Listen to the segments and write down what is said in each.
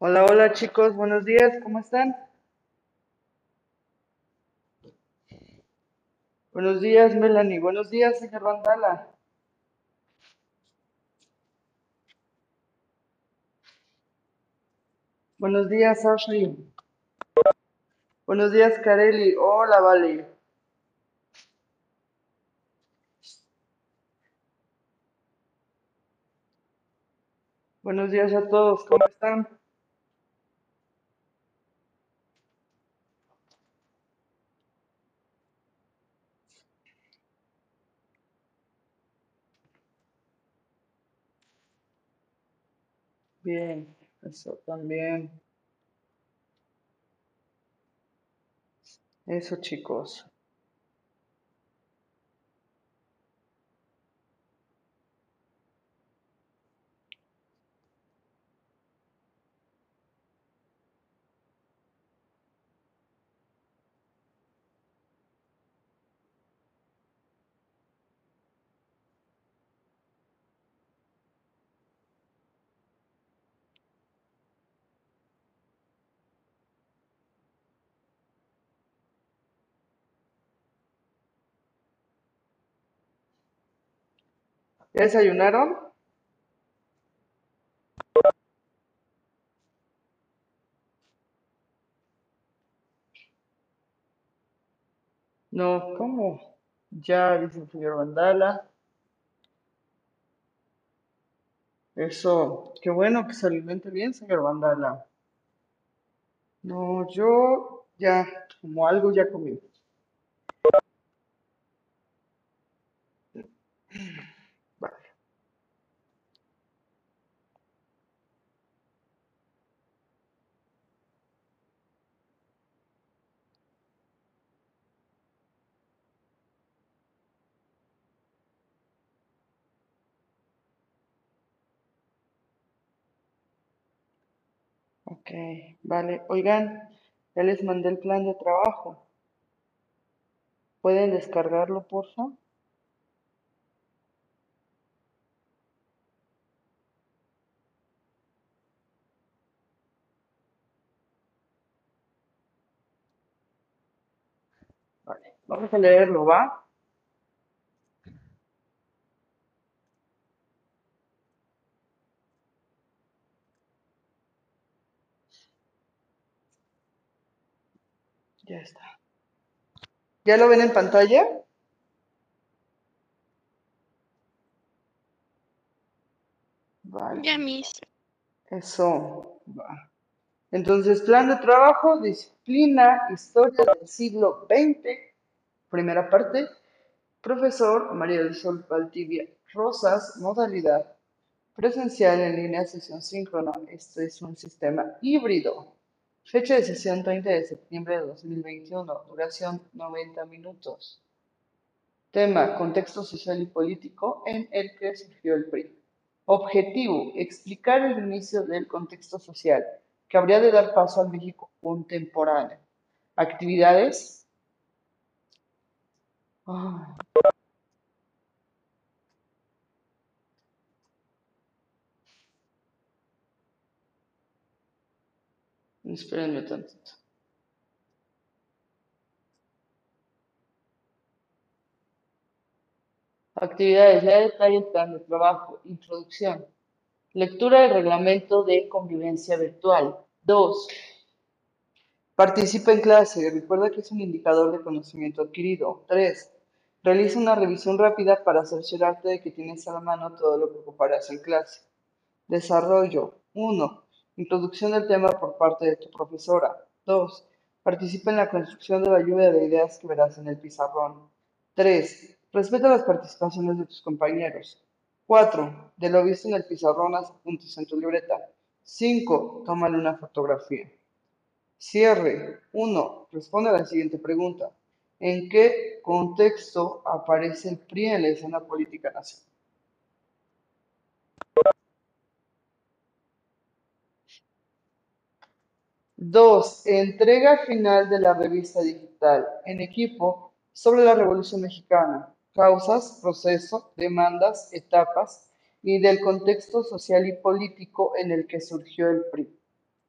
Hola, hola chicos, buenos días, ¿cómo están? Buenos días, Melanie, buenos días, señor Vandala. Buenos días, Ashley. Buenos días, Kareli. Hola, Vale. Buenos días a todos, ¿cómo están? Bien, eso también. Eso, chicos. ¿Ya desayunaron? No, ¿cómo? Ya, dice el señor Vandala. Eso, qué bueno que se alimente bien, señor Vandala. No, yo ya, como algo ya comí. Ok, vale. Oigan, ya les mandé el plan de trabajo. ¿Pueden descargarlo, por favor? Vale, vamos a leerlo, ¿va? Ya está. ¿Ya lo ven en pantalla? Vale, Ya mis. eso va. Entonces, plan de trabajo, disciplina, historia del siglo XX, primera parte. Profesor María del Sol Valdivia Rosas, modalidad presencial en línea, sesión síncrona. Este es un sistema híbrido. Fecha de sesión 30 de septiembre de 2021. Duración 90 minutos. Tema, contexto social y político en el que surgió el PRI. Objetivo, explicar el inicio del contexto social que habría de dar paso al México contemporáneo. Actividades. Ah, espérenme tantito. Actividades. Ya detalle el plan de trabajo. Introducción. Lectura del reglamento de convivencia virtual. 2. Participa en clase. Recuerda que es un indicador de conocimiento adquirido. 3. Realiza una revisión rápida para cerciorarte de que tienes a la mano todo lo que ocuparás en clase. Desarrollo. 1. Introducción del tema por parte de tu profesora. 2. Participa en la construcción de la lluvia de ideas que verás en el pizarrón. 3. Respeta las participaciones de tus compañeros. 4. De lo visto en el pizarrón, haz apuntes en tu libreta. 5. Tómale una fotografía. Cierre. 1. Responde a la siguiente pregunta. ¿En qué contexto aparece el PRI en la escena política nacional? Dos, entrega final de la revista digital en equipo sobre la Revolución Mexicana, causas, proceso, demandas, etapas y del contexto social y político en el que surgió el PRI.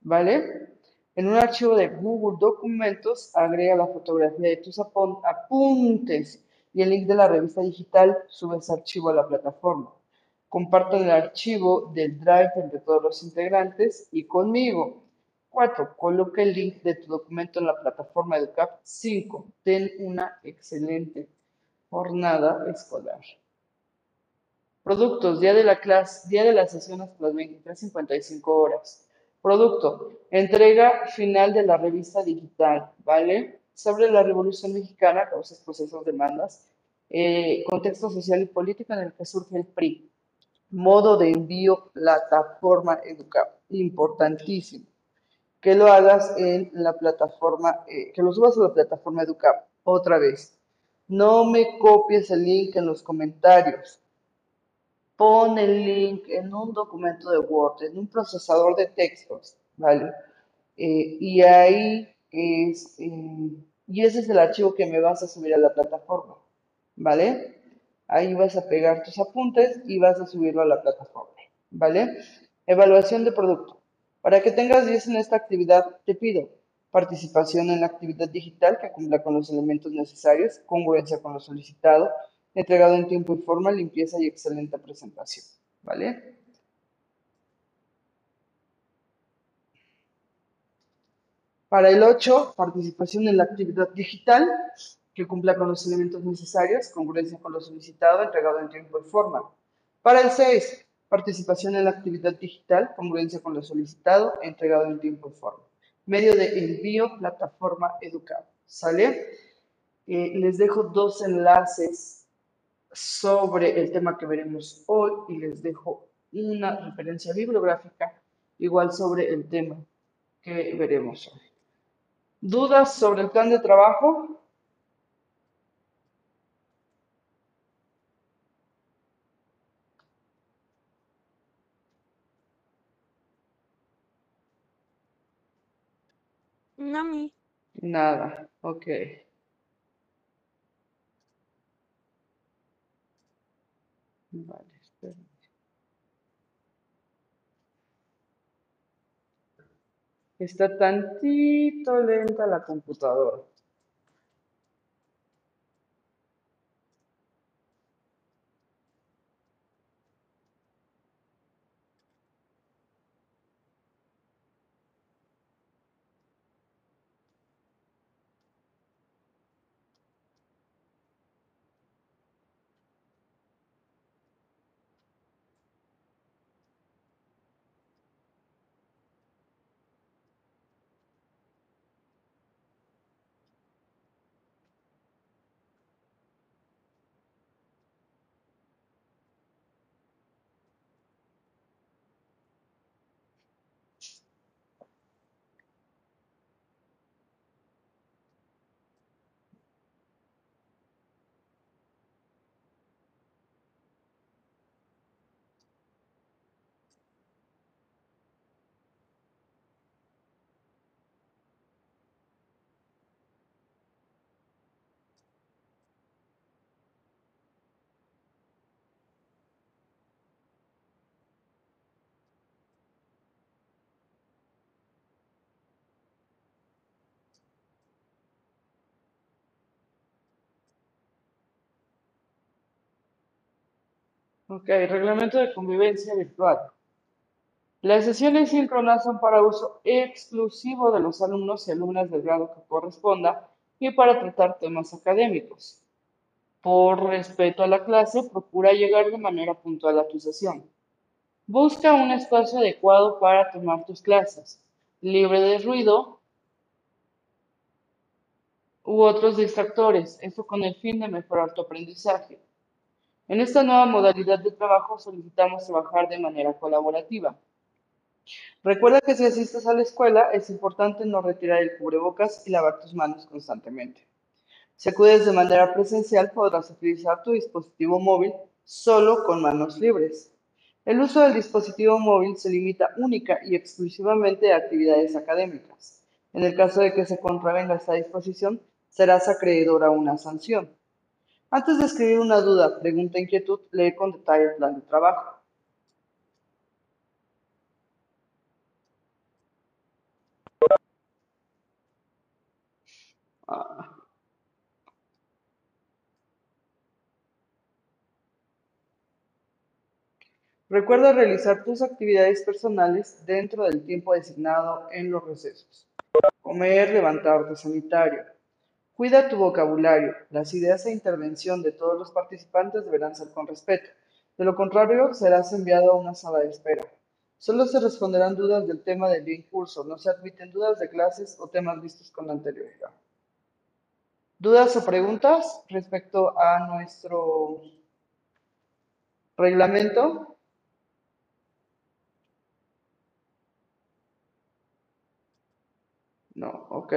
¿vale? En un archivo de Google Documentos, agrega la fotografía de tus apuntes y el link de la revista digital, sube ese archivo a la plataforma. Compartan el archivo del Drive entre todos los integrantes y conmigo. 4. Coloca el link de tu documento en la plataforma EduCap. 5. Ten una excelente jornada escolar. Productos, día de la clase, día de la sesión hasta las 23.55 horas. Producto, entrega final de la revista digital, ¿vale? Sobre la Revolución Mexicana, causas, procesos, demandas, eh, contexto social y político en el que surge el PRI. Modo de envío, plataforma educable, importantísimo. Que lo hagas en la plataforma, eh, que lo subas a la plataforma educable. Otra vez, no me copies el link en los comentarios pon el link en un documento de Word, en un procesador de textos, ¿vale? Eh, y ahí es, eh, y ese es el archivo que me vas a subir a la plataforma, ¿vale? Ahí vas a pegar tus apuntes y vas a subirlo a la plataforma, ¿vale? Evaluación de producto. Para que tengas 10 en esta actividad, te pido participación en la actividad digital que cumpla con los elementos necesarios, congruencia con lo solicitado, entregado en tiempo y forma, limpieza y excelente presentación. ¿Vale? Para el 8, participación en la actividad digital que cumpla con los elementos necesarios, congruencia con lo solicitado, entregado en tiempo y forma. Para el 6, participación en la actividad digital, congruencia con lo solicitado, entregado en tiempo y forma. Medio de envío, plataforma educado. ¿Sale? Eh, les dejo dos enlaces sobre el tema que veremos hoy y les dejo una referencia bibliográfica igual sobre el tema que veremos hoy. ¿Dudas sobre el plan de trabajo? Nada, ok. Vale, Está tantito lenta la computadora. Ok, reglamento de convivencia virtual. Las sesiones síncronas son para uso exclusivo de los alumnos y alumnas del grado que corresponda y para tratar temas académicos. Por respeto a la clase, procura llegar de manera puntual a tu sesión. Busca un espacio adecuado para tomar tus clases, libre de ruido u otros distractores, eso con el fin de mejorar tu aprendizaje. En esta nueva modalidad de trabajo solicitamos trabajar de manera colaborativa. Recuerda que si asistes a la escuela es importante no retirar el cubrebocas y lavar tus manos constantemente. Si acudes de manera presencial podrás utilizar tu dispositivo móvil solo con manos libres. El uso del dispositivo móvil se limita única y exclusivamente a actividades académicas. En el caso de que se contravenga esta disposición, serás acreedor a una sanción. Antes de escribir una duda, pregunta, inquietud, lee con detalle el plan de trabajo. Ah. Recuerda realizar tus actividades personales dentro del tiempo designado en los recesos. Comer, levantarte sanitario. Cuida tu vocabulario. Las ideas e intervención de todos los participantes deberán ser con respeto. De lo contrario, serás enviado a una sala de espera. Solo se responderán dudas del tema del día en curso. No se admiten dudas de clases o temas vistos con anterioridad. ¿Dudas o preguntas respecto a nuestro reglamento? No, ok.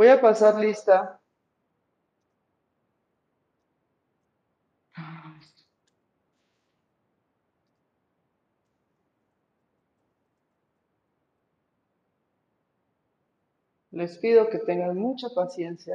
Voy a pasar lista. Les pido que tengan mucha paciencia.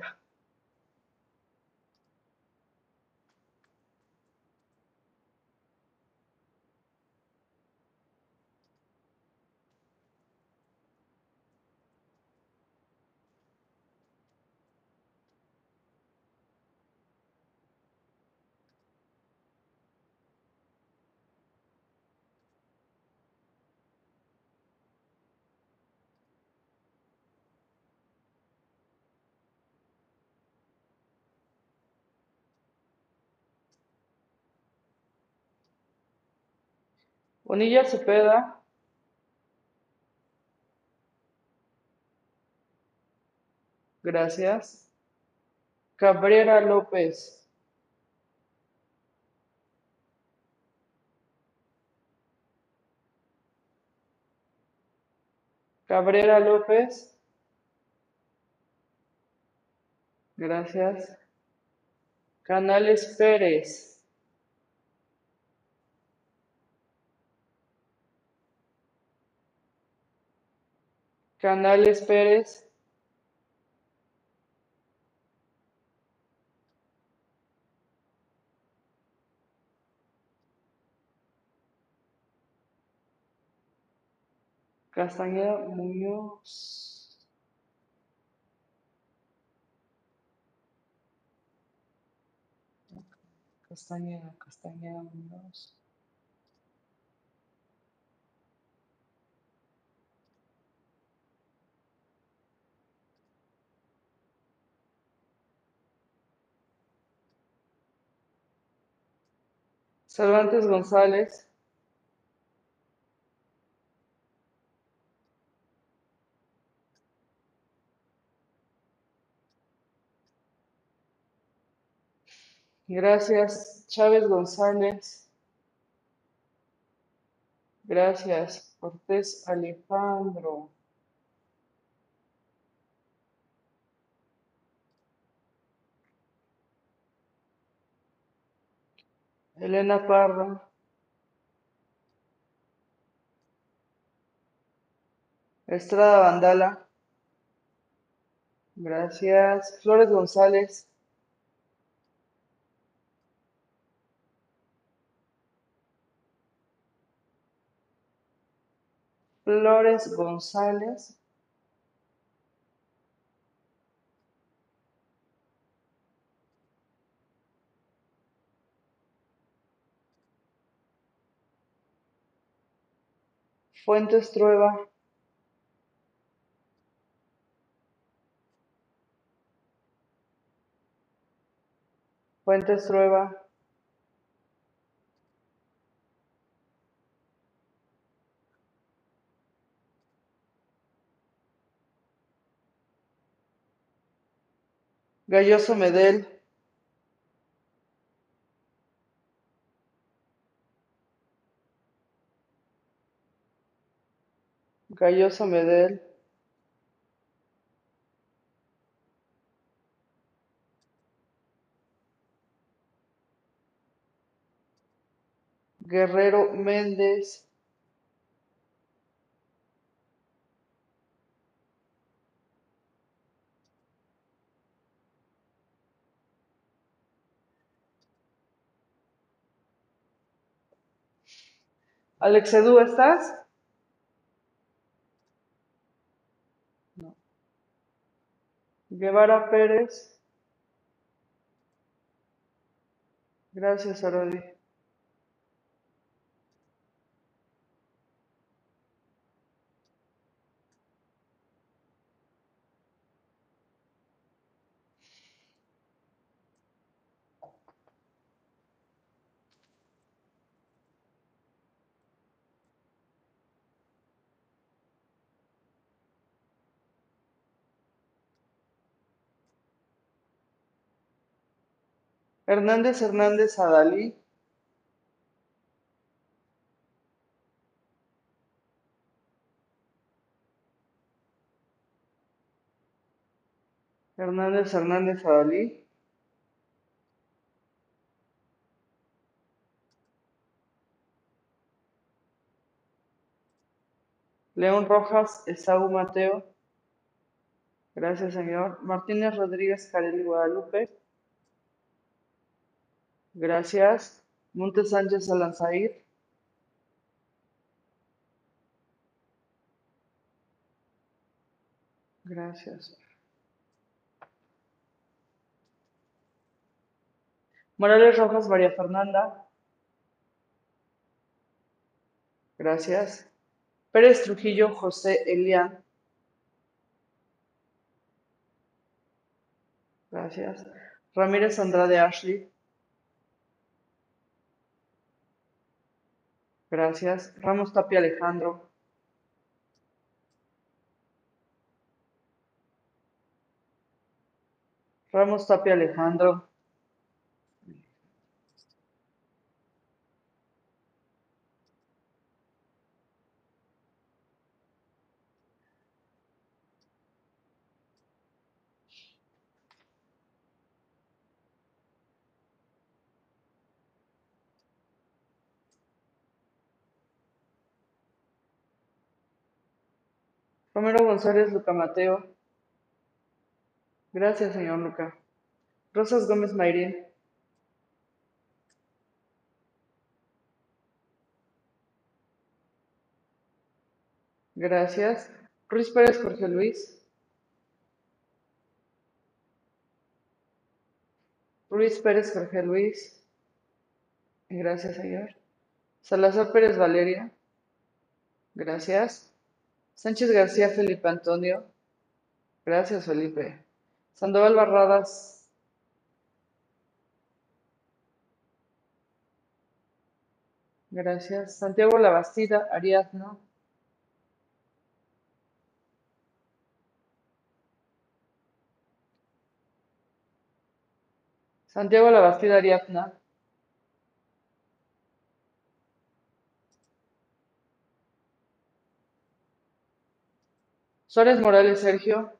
Bonilla Cepeda. Gracias. Cabrera López. Cabrera López. Gracias. Canales Pérez. Canales Pérez. Castañeda Muñoz. Castañeda, Castañeda Muñoz. Cervantes González. Gracias, Chávez González. Gracias, Cortés Alejandro. Elena Parra. Estrada Vandala. Gracias. Flores González. Flores González. Fuentes Trueba. Fuentes Trueba. Galloso Medel. Galloso Medel. Guerrero Méndez. Alex Edu, ¿estás? Guevara Pérez. Gracias, Arodi. Hernández Hernández Adalí. Hernández Hernández Adalí. León Rojas Esaú Mateo. Gracias, señor. Martínez Rodríguez Carelli Guadalupe. Gracias. Montes Sánchez Alanzair. Gracias. Morales Rojas María Fernanda. Gracias. Pérez Trujillo José Elián. Gracias. Ramírez Andrade Ashley. Gracias. Ramos Tapia Alejandro. Ramos Tapia Alejandro. Romero González Luca Mateo. Gracias, señor Luca. Rosas Gómez Mayrín. Gracias. Ruiz Pérez Jorge Luis. Ruiz Pérez Jorge Luis. Gracias, señor. Salazar Pérez Valeria. Gracias. Sánchez García Felipe Antonio. Gracias, Felipe. Sandoval Barradas. Gracias. Santiago Labastida, Ariadna. Santiago Labastida, Ariadna. Suárez Morales Sergio.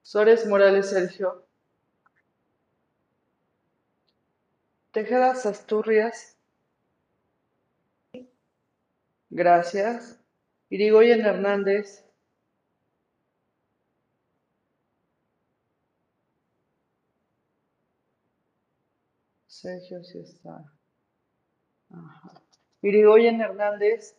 Suárez Morales Sergio. Tejedas Asturias. Gracias. Irigoyen Hernández. Sergio sí está. Ajá. Irigoyen Hernández.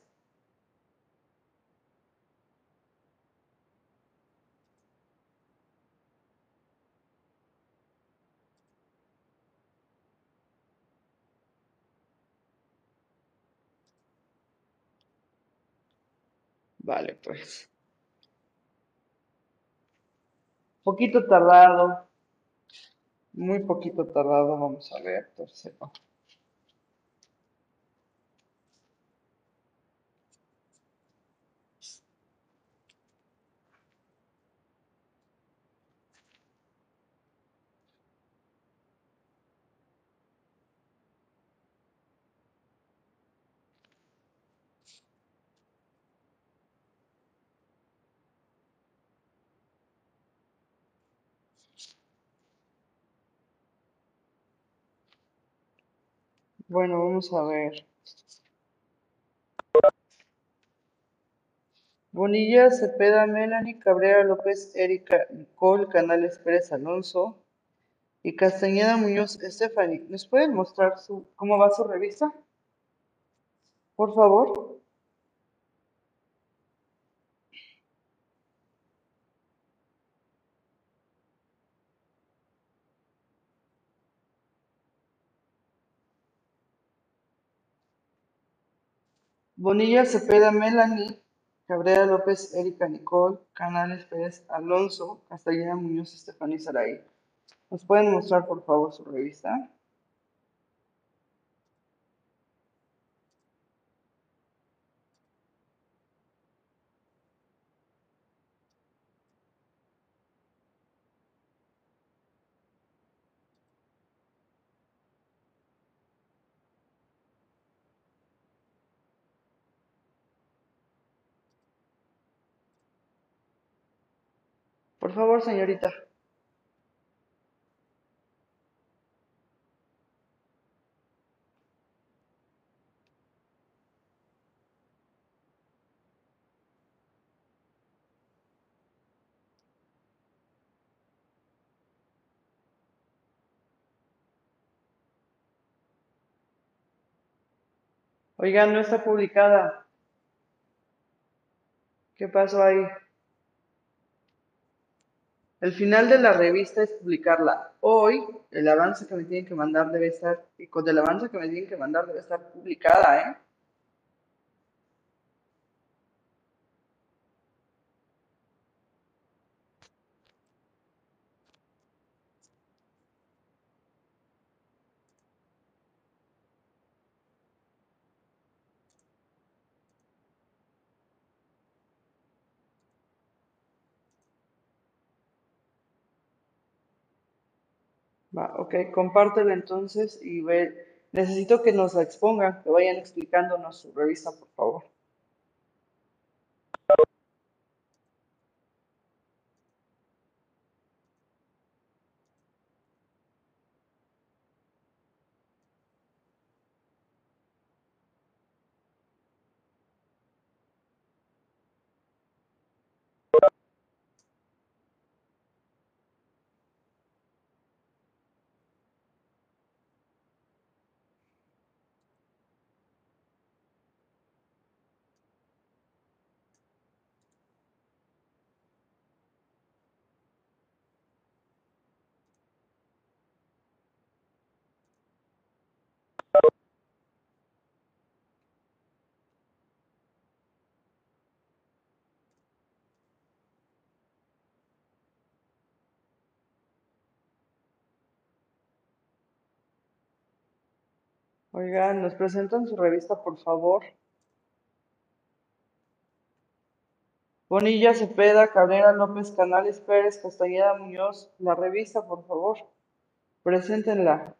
Vale, pues. Poquito tardado. Muy poquito tardado, vamos a ver, tercero. Bueno, vamos a ver. Bonilla, Cepeda, Melanie, Cabrera López, Erika, Nicole, Canales Pérez Alonso y Castañeda Muñoz Stephanie. ¿Nos pueden mostrar su, cómo va su revista? Por favor. Bonilla Cepeda Melanie, Cabrera López Erika Nicole, Canales Pérez Alonso, Castellana Muñoz Estefanía Saray. ¿Nos pueden mostrar por favor su revista? Por favor, señorita. Oigan, no está publicada. ¿Qué pasó ahí? El final de la revista es publicarla. Hoy el avance que me tienen que mandar debe estar, y con el avance que me tienen que mandar debe estar publicada, ¿eh? Va, ok, compártela entonces y ve. Necesito que nos la expongan, que vayan explicándonos su revista, por favor. Oigan, ¿nos presentan su revista, por favor? Bonilla Cepeda, Cabrera López, Canales Pérez, Castañeda Muñoz, la revista, por favor. Preséntenla.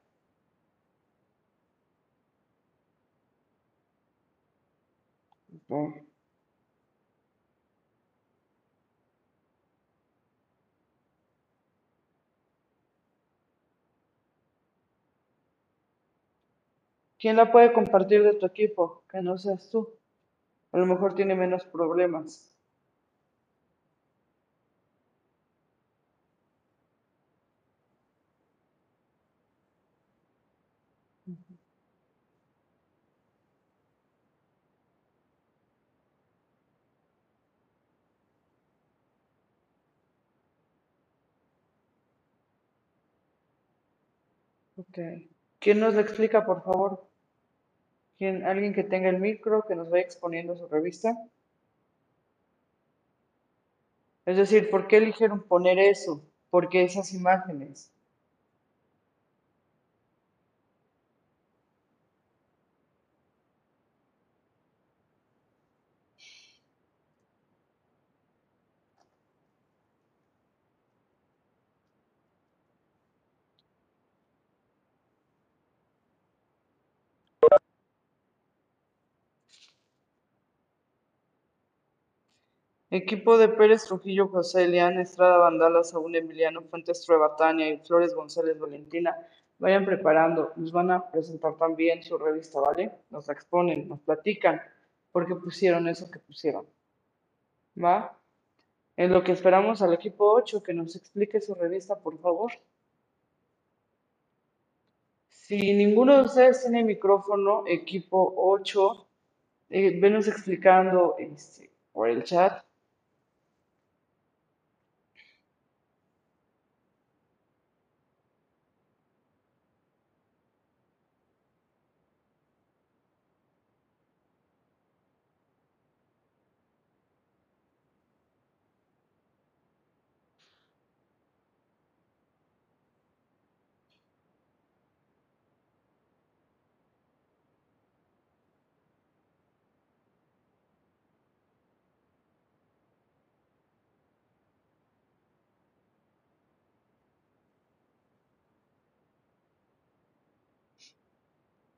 ¿Quién la puede compartir de tu equipo? Que no seas tú. A lo mejor tiene menos problemas. Ok. ¿Quién nos la explica, por favor? ¿Quién, alguien que tenga el micro, que nos vaya exponiendo su revista. Es decir, ¿por qué eligieron poner eso? ¿Por qué esas imágenes? Equipo de Pérez Trujillo, José Elian, Estrada Vandala, Saúl Emiliano, Fuentes Trueba, Tania y Flores González Valentina, vayan preparando, nos van a presentar también su revista, ¿vale? Nos la exponen, nos platican por qué pusieron eso que pusieron. ¿Va? En lo que esperamos al equipo 8 que nos explique su revista, por favor. Si ninguno de ustedes tiene micrófono, equipo 8, eh, venos explicando este, por el chat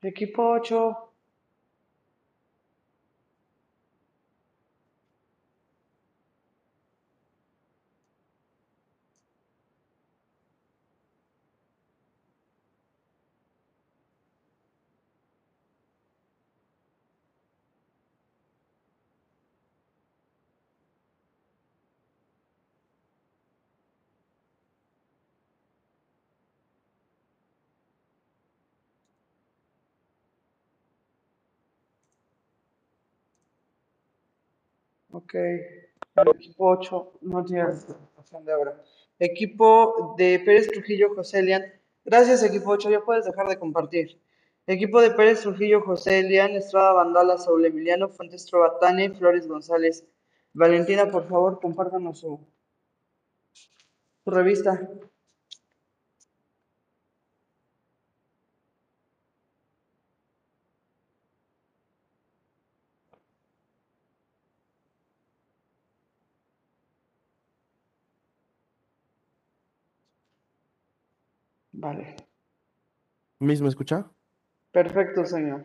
Equipo 8. Ok. Equipo 8 no tiene razón de ahora. Equipo de Pérez Trujillo José Elian. Gracias, equipo 8. Ya puedes dejar de compartir. Equipo de Pérez Trujillo José Elian, Estrada Vandala, Saúl Emiliano, Fuentes Trovatani, Flores González. Valentina, por favor, compártanos su, su revista. Vale. ¿Mis me escucha? Perfecto, señor.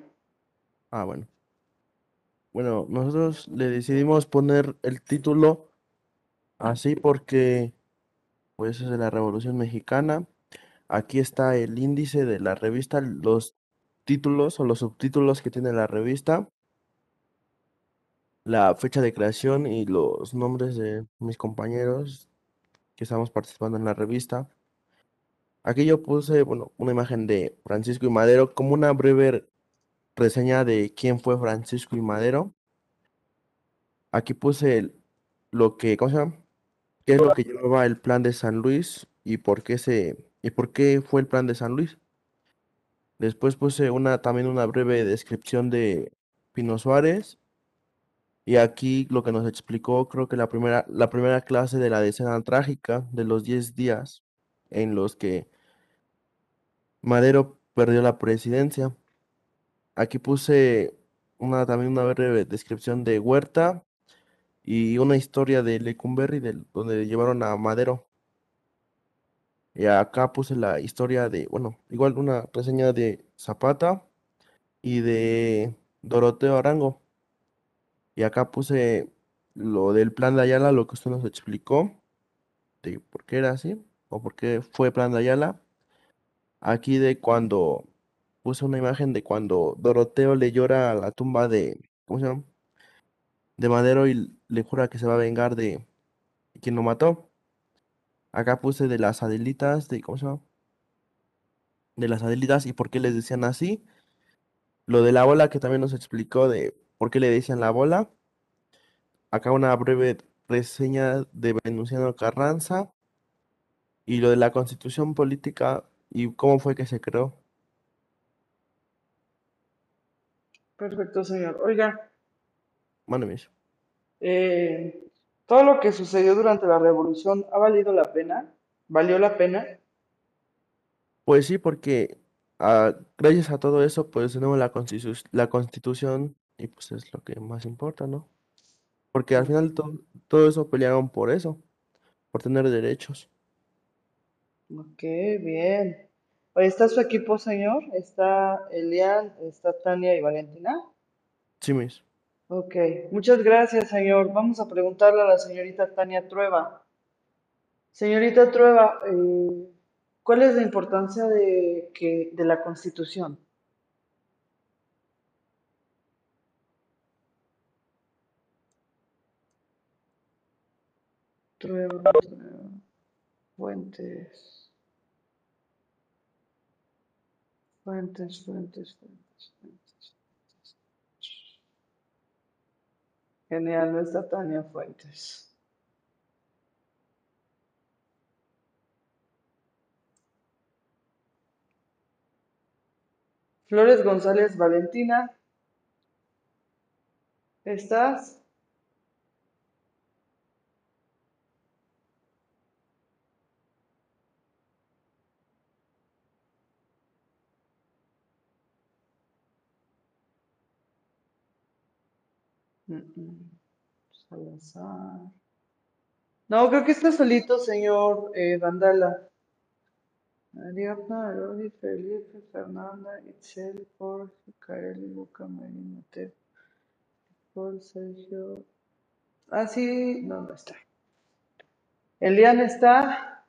Ah, bueno. Bueno, nosotros le decidimos poner el título así porque pues es de la Revolución Mexicana. Aquí está el índice de la revista, los títulos o los subtítulos que tiene la revista, la fecha de creación y los nombres de mis compañeros que estamos participando en la revista. Aquí yo puse, bueno, una imagen de Francisco y Madero como una breve reseña de quién fue Francisco y Madero. Aquí puse lo que, ¿cómo se llama? ¿Qué es lo que llevaba el plan de San Luis y por qué se y por qué fue el plan de San Luis? Después puse una también una breve descripción de Pino Suárez y aquí lo que nos explicó, creo que la primera la primera clase de la decena trágica de los 10 días en los que Madero perdió la presidencia. Aquí puse una también una breve descripción de Huerta y una historia de Lecumberri del, donde llevaron a Madero. Y acá puse la historia de, bueno, igual una reseña de Zapata y de Doroteo Arango. Y acá puse lo del plan de Ayala, lo que usted nos explicó, de por qué era así, o por qué fue plan de Ayala. Aquí de cuando puse una imagen de cuando Doroteo le llora a la tumba de, ¿cómo se llama? De Madero y le jura que se va a vengar de quien lo mató. Acá puse de las Adelitas, de, ¿cómo se llama? De las Adelitas y por qué les decían así. Lo de la bola que también nos explicó de por qué le decían la bola. Acá una breve reseña de Venustiano Carranza. Y lo de la constitución política y cómo fue que se creó. Perfecto, señor. Oiga, Mándeme eh, todo lo que sucedió durante la revolución, ¿ha valido la pena? ¿Valió la pena? Pues sí, porque ah, gracias a todo eso, pues tenemos la constitu- la constitución y pues es lo que más importa, ¿no? Porque al final to- todo eso pelearon por eso, por tener derechos. Ok, bien. Oye, ¿está su equipo, señor? ¿Está Elian, está Tania y Valentina? Sí, mis. Ok, muchas gracias, señor. Vamos a preguntarle a la señorita Tania Trueba. Señorita Trueba, eh, ¿cuál es la importancia de, que, de la Constitución? Trueba, Fuentes, Fuentes, Fuentes, Fuentes, Fuentes. Genial, no está Tania Fuentes. Flores González Valentina, ¿estás? Salazar. No, creo que está solito, señor eh, Vandala. Ariadna, Arodi, Felipe, Fernanda, Itzel, Jorge, Kareli, Luca, Marina, Mateo, Paul, Sergio. Ah, sí, no, no está. Elian está.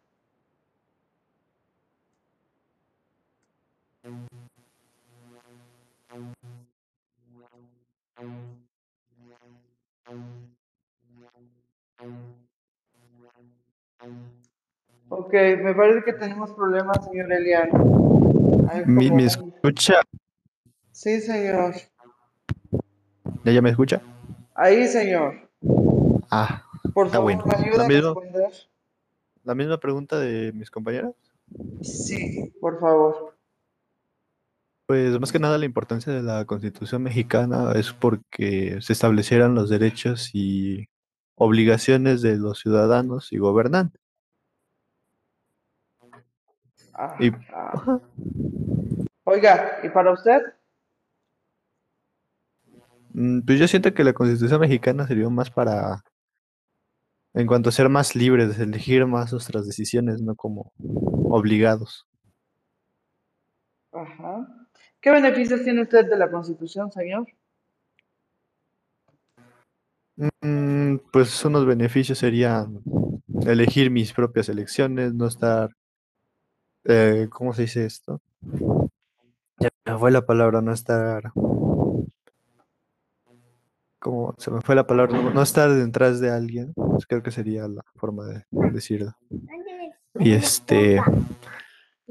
Ok, me parece que tenemos problemas, señor Elian. Hay ¿Me, escucha? Sí, señor. ¿Ya, ya me escucha? Ahí, señor. Ah, Por Está favor, bueno. ¿me ayuda La a misma- responder? la misma pregunta de mis compañeras. Sí, por favor. Pues más que nada la importancia de la Constitución mexicana es porque se establecieran los derechos y obligaciones de los ciudadanos y gobernantes. Ah, Y- ah. Oiga, ¿y para usted? Mm, Pues yo siento que la Constitución mexicana sirvió más para, en cuanto a ser más libres, elegir más nuestras decisiones, no como obligados. Ajá. ¿Qué beneficios tiene usted de la Constitución, señor? Mm, Pues unos beneficios serían elegir mis propias elecciones, no estar, eh, ¿cómo se dice esto? Ya me fue la palabra, no estar, ¿cómo se me fue la palabra? No, no estar detrás de alguien, pues creo que sería la forma de decirlo. Y este,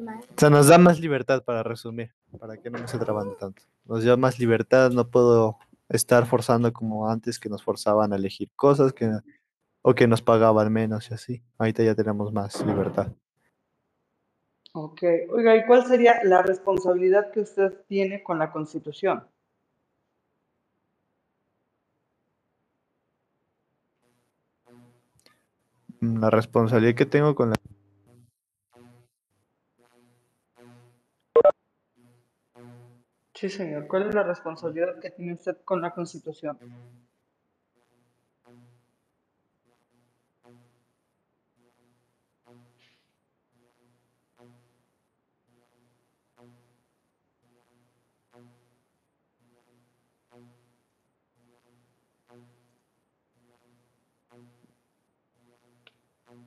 o sea, nos da más libertad para resumir, para que no me esté trabando tanto. Nos da más libertad, no puedo estar forzando como antes que nos forzaban a elegir cosas que, o que nos pagaban menos y así. Ahorita ya tenemos más libertad. Ok. Oiga, ¿y cuál sería la responsabilidad que usted tiene con la Constitución? La responsabilidad que tengo con la... Sí, señor. ¿Cuál es la responsabilidad que tiene usted con la Constitución?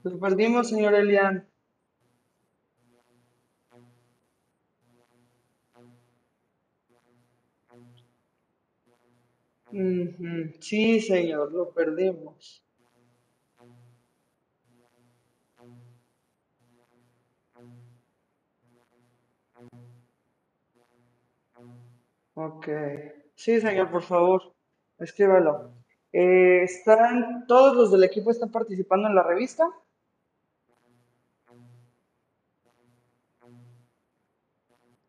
Lo perdimos, señor Elian. Sí, señor, lo perdimos. Ok. Sí, señor, por favor, escríbalo. Eh, ¿están, todos los del equipo están participando en la revista?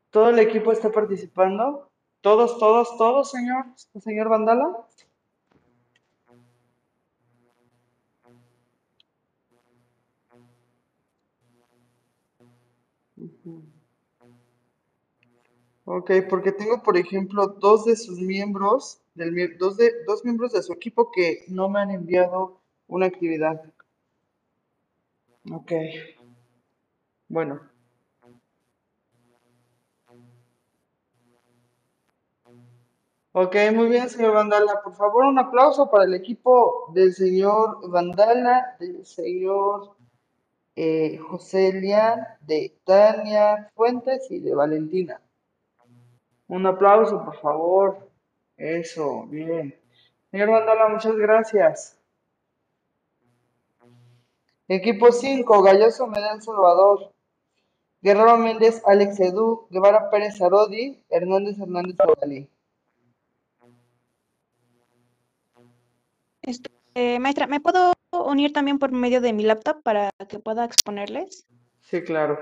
¿Todo el equipo está participando? ¿Todos, todos, todos, señor? ¿Señor Vandala? Ok, porque tengo, por ejemplo, dos de sus miembros, del, dos, de, dos miembros de su equipo que no me han enviado una actividad. Ok, bueno. Ok, muy bien, señor Vandala. Por favor, un aplauso para el equipo del señor Vandala, del señor eh, José Lian, de Tania Fuentes y de Valentina. Un aplauso, por favor. Eso, bien. Señor Vandala, muchas gracias. Equipo 5, Galloso Medel Salvador. Guerrero Méndez, Alex Edu, Guevara Pérez Arodi, Hernández Hernández Odalí. Este, eh, maestra, ¿me puedo unir también por medio de mi laptop para que pueda exponerles? Sí, claro.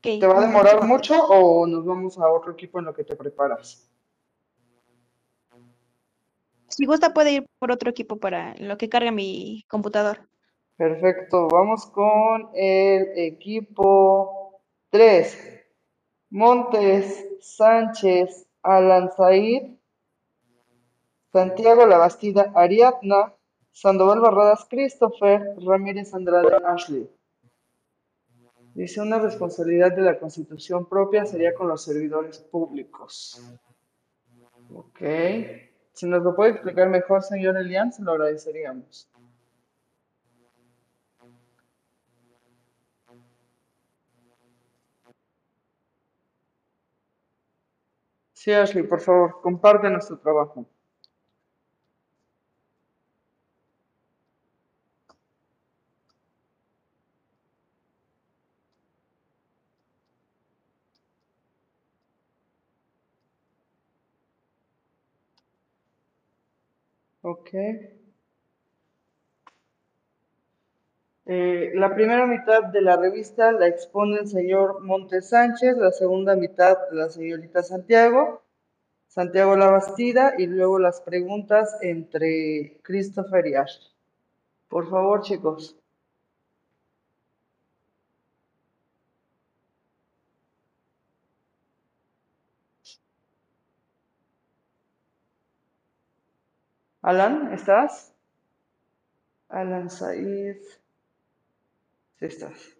¿Te va a demorar mucho o nos vamos a otro equipo en lo que te preparas? Si gusta, puede ir por otro equipo para lo que carga mi computador. Perfecto, vamos con el equipo 3. Montes, Sánchez, Alan Said, Santiago Labastida, Ariadna, Sandoval Barradas, Christopher, Ramírez Andrade, Ashley. Dice, una responsabilidad de la Constitución propia sería con los servidores públicos. Ok. Si nos lo puede explicar mejor, señor Elian, se lo agradeceríamos. Sí, Ashley, por favor, comparte nuestro trabajo. Ok. Eh, la primera mitad de la revista la expone el señor Montes Sánchez, la segunda mitad la señorita Santiago, Santiago Labastida y luego las preguntas entre Christopher y Ashley. Por favor, chicos. Alan, ¿estás? Alan Said. Sí estás.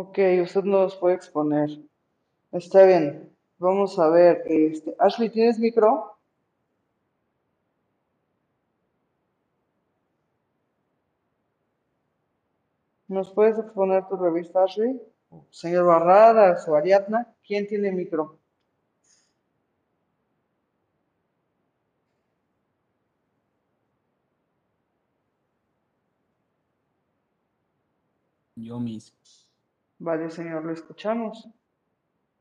Ok, usted nos puede exponer. Está bien. Vamos a ver. Este, Ashley, ¿tienes micro? ¿Nos puedes exponer tu revista, Ashley? Señor Barradas o Ariadna, ¿quién tiene micro? Yo mis, Vale, señor, lo escuchamos.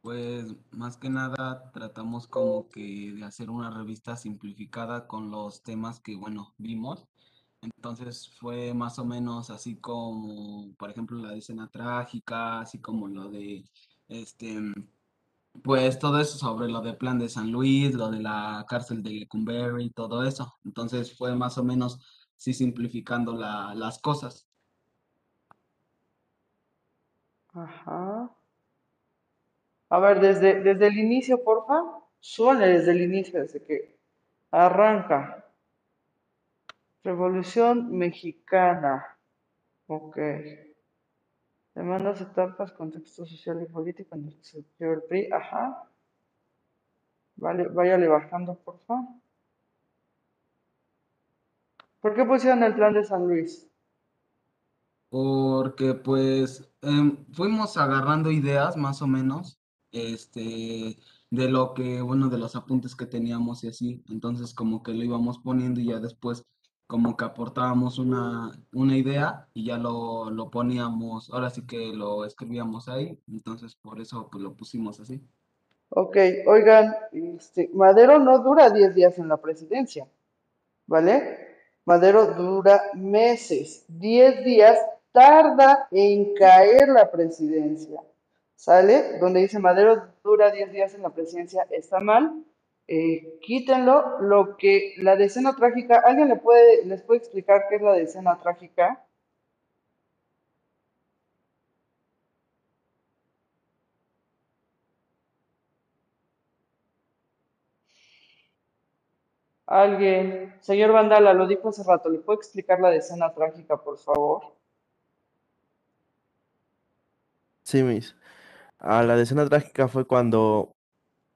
pues más que nada tratamos como que de hacer una revista simplificada con los temas que, bueno, vimos. Entonces fue más o menos así como, por ejemplo, la escena trágica, así como lo de, este, pues todo eso sobre lo del plan de San Luis, lo de la cárcel de Lecumberri, todo eso. Entonces fue más o menos, sí, simplificando la- las cosas. Ajá. A ver, desde, desde el inicio, porfa. Suene desde el inicio, desde que arranca. Revolución Mexicana. Ok. Demandas, etapas, contexto social y político en PRI. Ajá. Vale, váyale bajando, porfa. ¿Por qué pusieron el plan de San Luis? Porque pues em, fuimos agarrando ideas más o menos, este, de lo que, bueno, de los apuntes que teníamos y así. Entonces como que lo íbamos poniendo y ya después como que aportábamos una, una idea y ya lo, lo poníamos, ahora sí que lo escribíamos ahí. Entonces por eso pues lo pusimos así. Ok, oigan, este, Madero no dura 10 días en la presidencia, ¿vale? Madero dura meses, 10 días tarda en caer la presidencia, ¿sale? Donde dice Madero dura 10 días en la presidencia, está mal, eh, quítenlo. Lo que, la decena trágica, ¿alguien le puede, les puede explicar qué es la decena trágica? Alguien, señor Vandala, lo dijo hace rato, ¿le puede explicar la decena trágica, por favor? Sí, mis. A la decena trágica fue cuando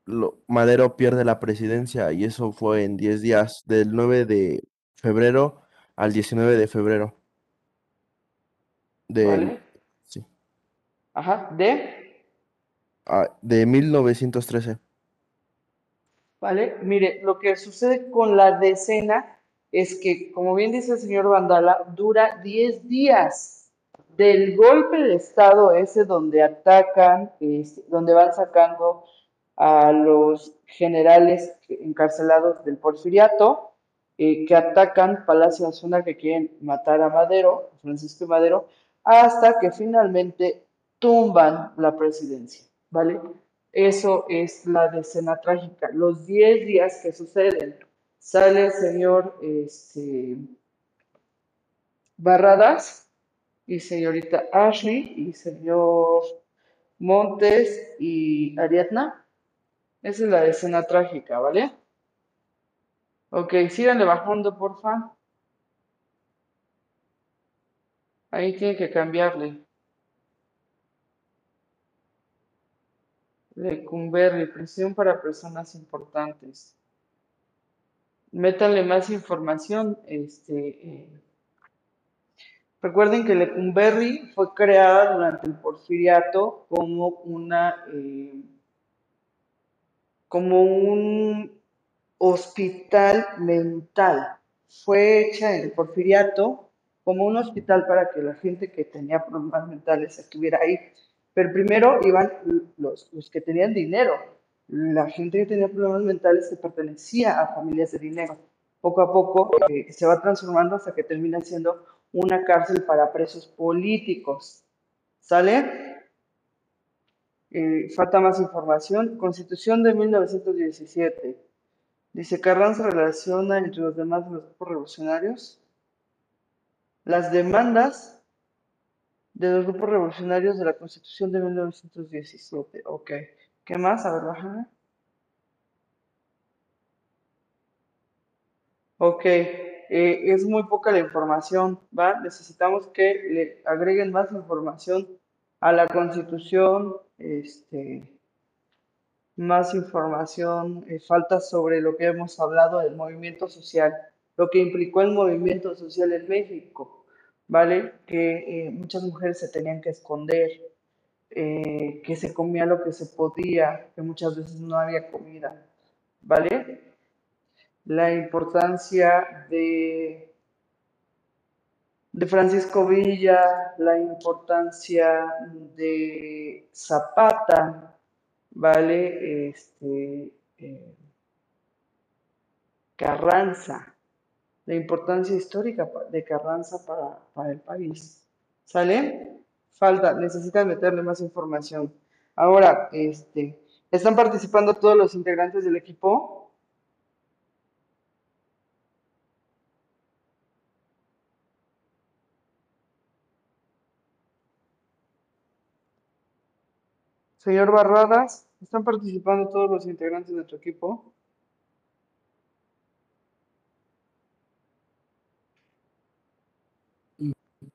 lo- Madero pierde la presidencia y eso fue en 10 días, del 9 de febrero al 19 de febrero del, ¿Vale? sí, Ajá, de, ah, de 1913. ¿vale? Mire, lo que sucede con la decena es que, como bien dice el señor Vandala, dura 10 días del golpe de Estado ese donde atacan, donde van sacando a los generales encarcelados del Porfiriato, eh, que atacan Palacio Azuna, que quieren matar a Madero, Francisco Madero, hasta que finalmente tumban la presidencia. ¿vale? Eso es la decena trágica. Los 10 días que suceden. Sale el señor este, Barradas y señorita Ashley y señor Montes y Ariadna. Esa es la escena trágica, ¿vale? Ok, síganle bajando, porfa. Ahí tienen que cambiarle. Lecumberri, prisión para personas importantes. Métanle más información. Este, eh, Recuerden que Lecumberri fue creada durante el porfiriato como una eh, como un hospital mental. Fue hecha en el porfiriato como un hospital para que la gente que tenía problemas mentales estuviera ahí. Pero primero iban los, los que tenían dinero. La gente que tenía problemas mentales se pertenecía a familias de dinero. Poco a poco eh, se va transformando hasta que termina siendo una cárcel para presos políticos. ¿Sale? Eh, falta más información. Constitución de 1917. Dice, Carranza relaciona entre los demás grupos revolucionarios las demandas de los grupos revolucionarios de la Constitución de 1917. Ok. ¿Qué más? A ver, bájame. Ok. Eh, es muy poca la información, ¿va? Necesitamos que le agreguen más información a la Constitución, este, más información, eh, falta sobre lo que hemos hablado del movimiento social, lo que implicó el movimiento social en México, ¿vale? Que eh, muchas mujeres se tenían que esconder, que se comía lo que se podía, que muchas veces no había comida, ¿vale? La importancia de, de Francisco Villa, la importancia de Zapata, ¿vale? Este, eh, Carranza, la importancia histórica de Carranza para, para el país. ¿Sale? Falta, necesitan meterle más información. Ahora, este, ¿están participando todos los integrantes del equipo? Señor Barradas, ¿están participando todos los integrantes de tu equipo?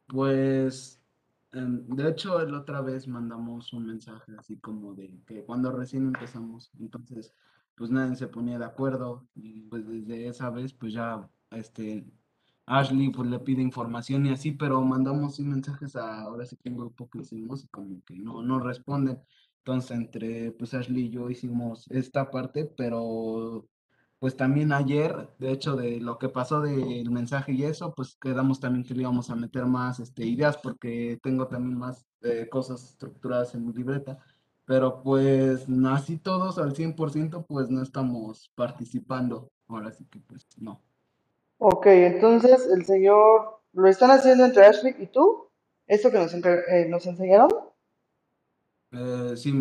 Pues, em, de hecho, la otra vez mandamos un mensaje así como de que cuando recién empezamos, entonces, pues nadie se ponía de acuerdo y pues desde esa vez, pues ya, este, Ashley pues le pide información y así, pero mandamos mensajes a, ahora sí que un grupo que hicimos y como que no, no responden. Entonces, entre pues Ashley y yo hicimos esta parte, pero pues también ayer, de hecho, de lo que pasó del mensaje y eso, pues quedamos también que le íbamos a meter más este, ideas porque tengo también más eh, cosas estructuradas en mi libreta, pero pues así todos al 100% pues no estamos participando, ahora sí que pues no. Ok, entonces el señor, ¿lo están haciendo entre Ashley y tú? ¿Eso que nos, eh, nos enseñaron? Eh, sí,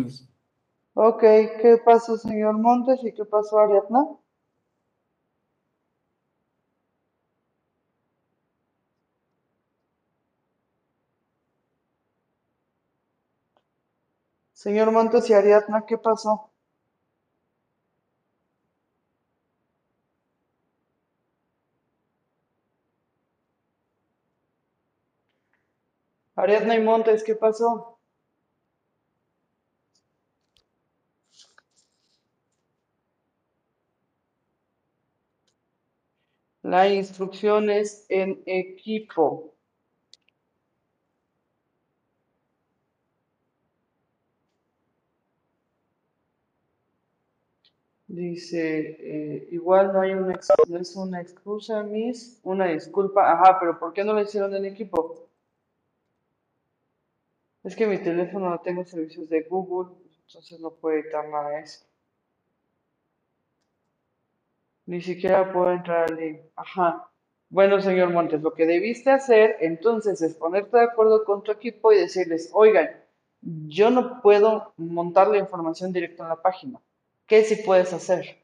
¿qué pasó, señor Montes? ¿Y qué pasó, Ariadna? Señor Montes y Ariadna, ¿qué pasó? Ariadna y Montes, ¿qué pasó? La instrucción es en equipo. Dice, eh, igual no hay una, no es una excusa, Miss, una disculpa. Ajá, pero ¿por qué no lo hicieron en equipo? Es que mi teléfono no tengo servicios de Google, entonces no puede editar nada de. Ni siquiera puedo entrar al link. Ajá. Bueno, señor Montes, lo que debiste hacer entonces es ponerte de acuerdo con tu equipo y decirles, oigan, yo no puedo montar la información directa en la página. ¿Qué sí puedes hacer?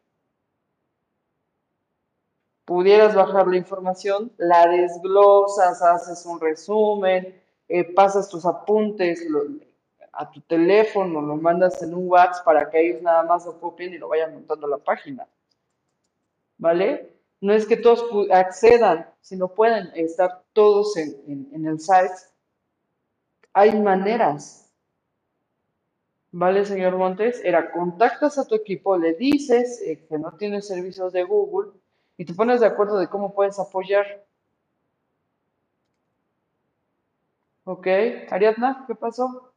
Pudieras bajar la información, la desglosas, haces un resumen, eh, pasas tus apuntes a tu teléfono, lo mandas en un WhatsApp para que ellos nada más lo copien y lo vayan montando a la página. ¿Vale? No es que todos accedan, si no pueden estar todos en el site. Hay maneras. ¿Vale, señor Montes? Era contactas a tu equipo, le dices eh, que no tienes servicios de Google y te pones de acuerdo de cómo puedes apoyar. ¿Ok? Ariadna, ¿qué pasó?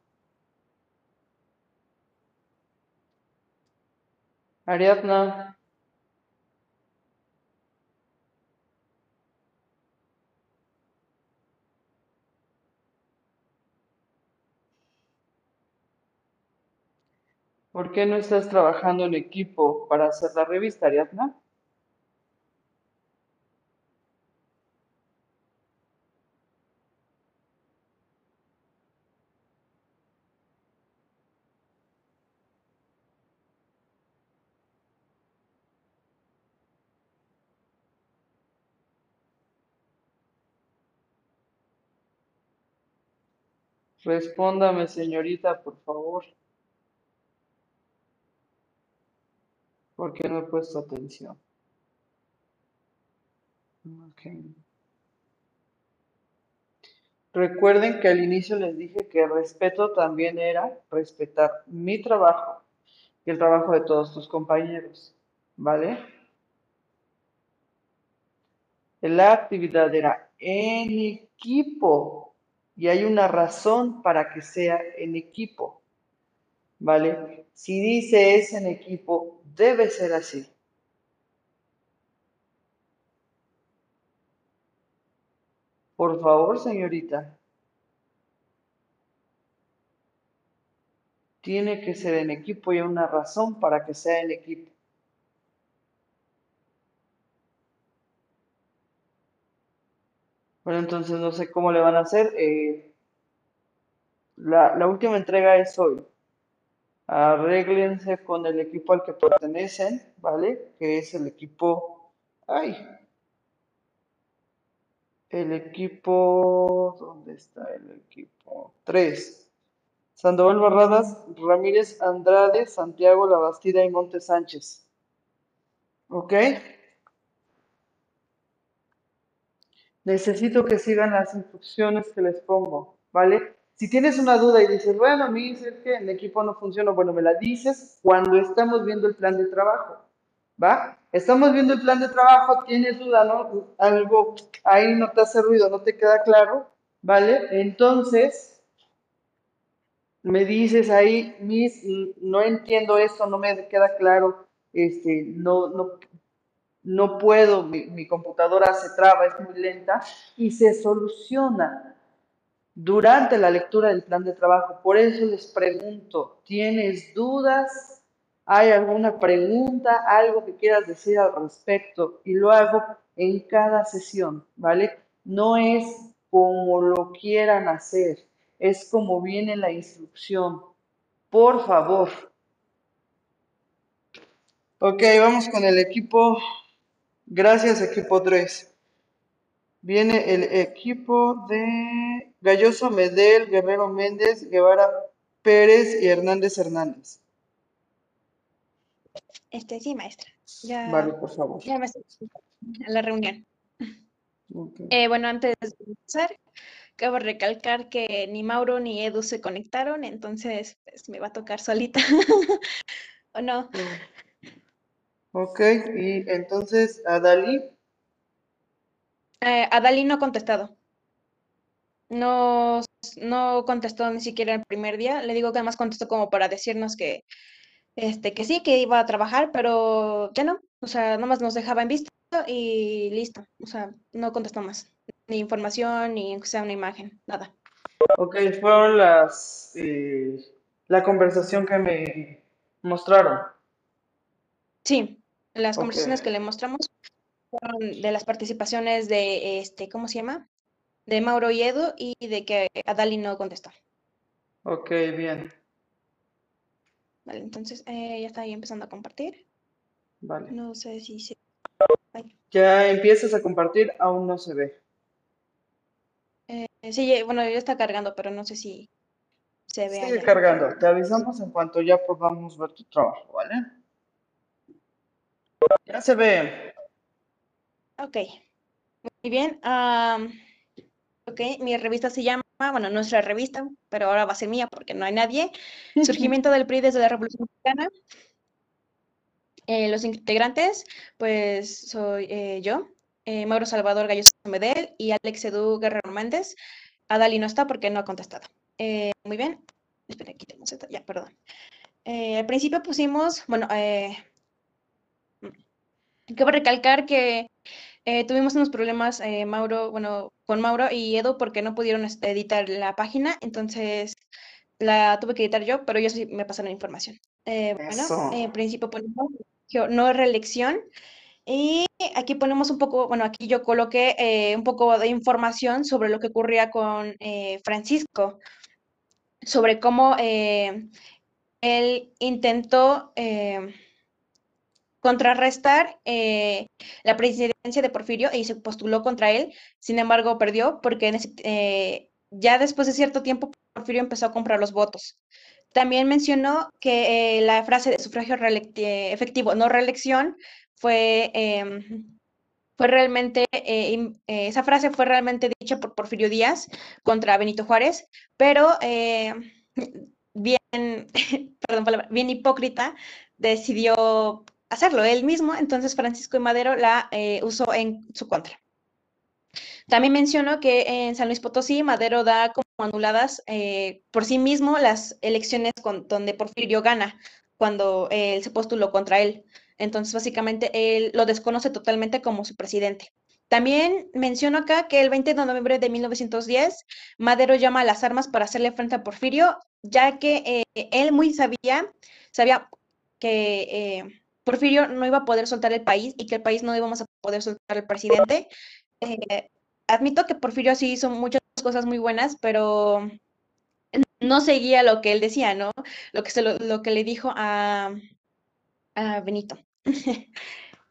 Ariadna, ¿por qué no estás trabajando en equipo para hacer la revista, Ariadna? Respóndame, señorita, por favor. ¿Por qué no he puesto atención? Recuerden que al inicio les dije que respeto también era respetar mi trabajo y el trabajo de todos tus compañeros, ¿vale? La actividad era en equipo y hay una razón para que sea en equipo, ¿vale? Si dice es en equipo, debe ser así. Por favor, señorita. Tiene que ser en equipo y hay una razón para que sea en equipo. Bueno, entonces no sé cómo le van a hacer. eh, la, la última entrega es hoy. Arréglense con el equipo al que pertenecen, ¿vale? Que es el equipo... ¡Ay! El equipo... ¿Dónde está el equipo? 3. Sandoval Barradas, Ramírez Andrade, Santiago Labastida y Montes Sánchez. ¿Ok? Necesito que sigan las instrucciones que les pongo, ¿vale? Si tienes una duda y dices, bueno, a mí es que el equipo no funciona, bueno, me la dices cuando estamos viendo el plan de trabajo, ¿va? Estamos viendo el plan de trabajo, tienes duda, ¿no? Algo ahí no te hace ruido, no te queda claro, ¿vale? Entonces, me dices ahí, Miss, no entiendo esto, no me queda claro, este, no, no, no puedo, mi, mi computadora se traba, es muy lenta y se soluciona durante la lectura del plan de trabajo. Por eso les pregunto, ¿tienes dudas? ¿Hay alguna pregunta, algo que quieras decir al respecto? Y lo hago en cada sesión, ¿vale? No es como lo quieran hacer, es como viene la instrucción. Por favor. Ok, vamos con el equipo. Gracias, equipo 3. Viene el equipo de Galloso Medel, Guerrero Méndez, Guevara Pérez y Hernández Hernández. Este, sí, maestra. Ya, Vale, por favor. ya me a la reunión. Eh, bueno, antes de empezar, acabo de recalcar que ni Mauro ni Edu se conectaron, entonces pues, me va a tocar solita. ¿O no? Ok, y entonces Adalí, Eh, Adali no ha contestado. No, no contestó ni siquiera el primer día. Le digo que además contestó como para decirnos que, este, que sí, que iba a trabajar, pero ya no. O sea, nomás nos dejaba en visto y listo. O sea, no contestó más. Ni información, ni aunque sea una imagen, nada. ok, fueron las, eh, la conversación que me mostraron. Sí, las conversaciones que le mostramos fueron de las participaciones de, este, ¿cómo se llama? De Mauro y Edu y de que Adali no contestó. Ok, bien. Vale, entonces eh, ya está ahí empezando a compartir. Vale. No sé si se... Ay. Ya empiezas a compartir, aún no se ve. Eh, sí, bueno, ya está cargando, pero no sé si se ve Sigue allá. cargando. Te avisamos en cuanto ya podamos ver tu trabajo, ¿vale? Ya se ve. Ok, muy bien. ok, mi revista se llama, bueno, nuestra revista, pero ahora va a ser mía porque no hay nadie. Surgimiento del PRI desde la Revolución Mexicana. Eh, los integrantes, pues soy eh, yo, eh, Mauro Salvador Galloso Medel y Alex Edu Guerrero Méndez. Adali no está porque no ha contestado. Muy bien. Espera, quitemos esto. Ya, perdón. Al principio pusimos, bueno, eh, Cabe recalcar que eh, tuvimos unos problemas, eh, Mauro, bueno, con Mauro y Edu porque no pudieron este, editar la página, entonces la tuve que editar yo, pero ellos sí me pasaron información. Eh, bueno, en principio ponemos no reelección y aquí ponemos un poco, bueno, aquí yo coloqué eh, un poco de información sobre lo que ocurría con eh, Francisco, sobre cómo eh, él intentó... contrarrestar eh, la presidencia de Porfirio y se postuló contra él, sin embargo perdió porque eh, ya después de cierto tiempo Porfirio empezó a comprar los votos. También mencionó que eh, la frase de sufragio efectivo, no reelección, fue, em, fue realmente, esa frase fue realmente dicha por Porfirio Díaz contra Benito Juárez, pero bien, bien hipócrita, decidió hacerlo él mismo, entonces Francisco y Madero la eh, usó en su contra. También menciono que en San Luis Potosí Madero da como anuladas eh, por sí mismo las elecciones con, donde Porfirio gana cuando eh, él se postuló contra él. Entonces básicamente él lo desconoce totalmente como su presidente. También menciono acá que el 20 de noviembre de 1910 Madero llama a las armas para hacerle frente a Porfirio, ya que él muy sabía, sabía que Porfirio no iba a poder soltar el país y que el país no íbamos a poder soltar al presidente. Eh, admito que Porfirio sí hizo muchas cosas muy buenas, pero no seguía lo que él decía, ¿no? Lo que, se lo, lo que le dijo a, a Benito.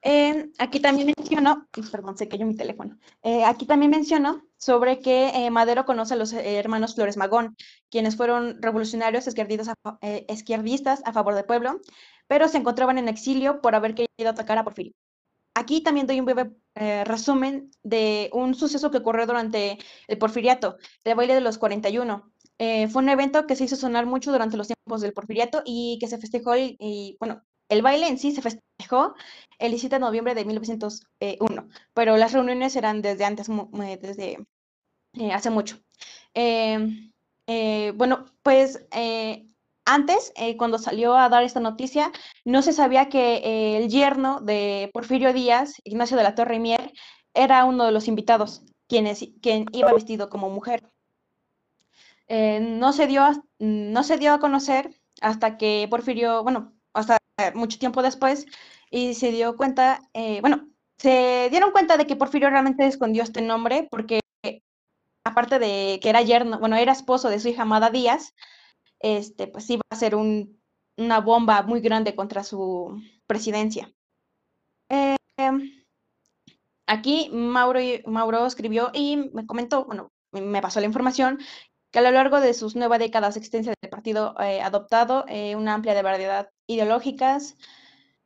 Eh, aquí también menciono, perdón, se cayó mi teléfono. Eh, aquí también menciono sobre que Madero conoce a los hermanos Flores Magón, quienes fueron revolucionarios izquierdistas a, izquierdistas a favor del pueblo, pero se encontraban en exilio por haber querido atacar a Porfirio. Aquí también doy un breve eh, resumen de un suceso que ocurrió durante el porfiriato, el baile de los 41. Eh, fue un evento que se hizo sonar mucho durante los tiempos del porfiriato y que se festejó, y, bueno, el baile en sí se festejó el 17 de noviembre de 1901, pero las reuniones eran desde antes, desde eh, hace mucho. Eh, bueno, pues antes, eh, cuando salió a dar esta noticia, no se sabía que eh, el yerno de Porfirio Díaz, Ignacio de la Torre Mier, era uno de los invitados, quienes, quien iba vestido como mujer. Eh, no, se dio, no se dio a conocer hasta que Porfirio, bueno, hasta mucho tiempo después, y se dio cuenta, eh, bueno, se dieron cuenta de que Porfirio realmente escondió este nombre porque aparte de que era yerno, bueno, era esposo de su hija Amada Díaz, este, pues iba a ser un, una bomba muy grande contra su presidencia. Eh, aquí Mauro, Mauro escribió y me comentó, bueno, me- pasó la información, que a lo largo de sus nueve décadas de existencia del partido eh, adoptado eh, una amplia de variedad ideológicas,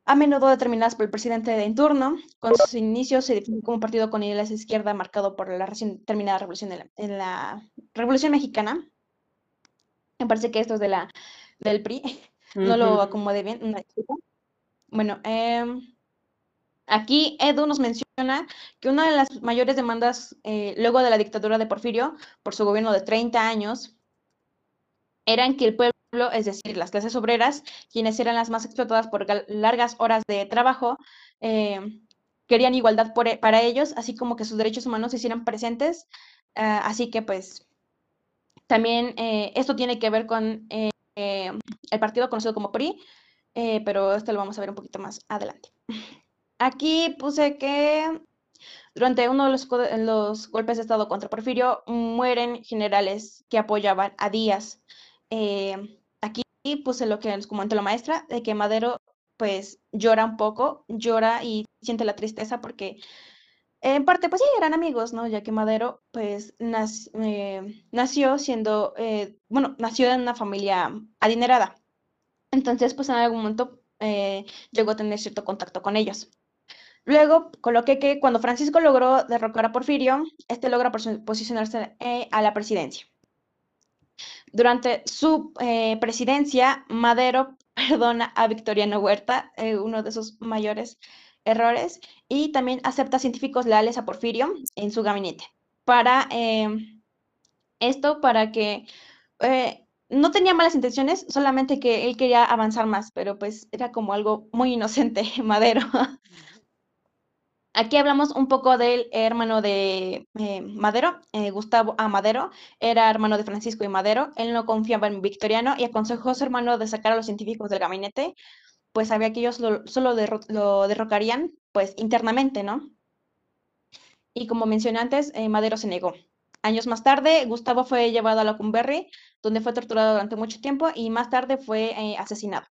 a menudo determinadas por el presidente en turno. Con sus inicios se definió como un partido con ideales de izquierda marcado por la recién terminada revolución en la Revolución Mexicana. Me parece que esto es de la, del PRI. No lo Ujú. acomodé bien. una. Bueno, em, aquí Edu nos menciona que una de las mayores demandas eh, luego de la dictadura de Porfirio, por su gobierno de 30 años, eran que el pueblo, es decir, las clases obreras, quienes eran las más explotadas por largas horas de trabajo, eh, querían igualdad por e- para ellos, así como que sus derechos humanos se hicieran presentes. Ah, así que pues también eh, esto tiene que ver con eh, eh, el partido conocido como PRI, pero esto lo vamos a ver un poquito más adelante. Aquí puse que durante uno de los, los golpes de Estado contra Porfirio mueren generales que apoyaban a Díaz. aquí puse lo que les comentó la maestra, de que Madero pues llora un poco, llora y siente la tristeza porque en parte pues sí, eran amigos, ¿no? Ya que Madero pues eh, nació siendo, eh, bueno, nació en una familia adinerada. Entonces pues en algún momento llegó a tener cierto contacto con ellos. Luego coloqué que cuando Francisco logró derrocar a Porfirio, este logra posicionarse a la presidencia. Durante su eh, presidencia, Madero perdona a Victoriano Huerta, eh, uno de sus mayores errores, y también acepta científicos leales a Porfirio en su gabinete. Para em, esto, para que eh, no tenía malas intenciones, solamente que él quería avanzar más, pero pues era como algo muy inocente, Madero. Aquí hablamos un poco del hermano de eh, Madero, eh, Gustavo A. Madero, era hermano de Francisco y Madero. Él no confiaba en Victoriano y aconsejó a su hermano de sacar a los científicos del gabinete, pues sabía que ellos solo lo derrocarían, pues internamente, ¿no? Y como mencioné antes, eh, Madero se negó. Años más tarde, Gustavo fue llevado a la Cumberry, donde fue torturado durante mucho tiempo y más tarde fue asesinado.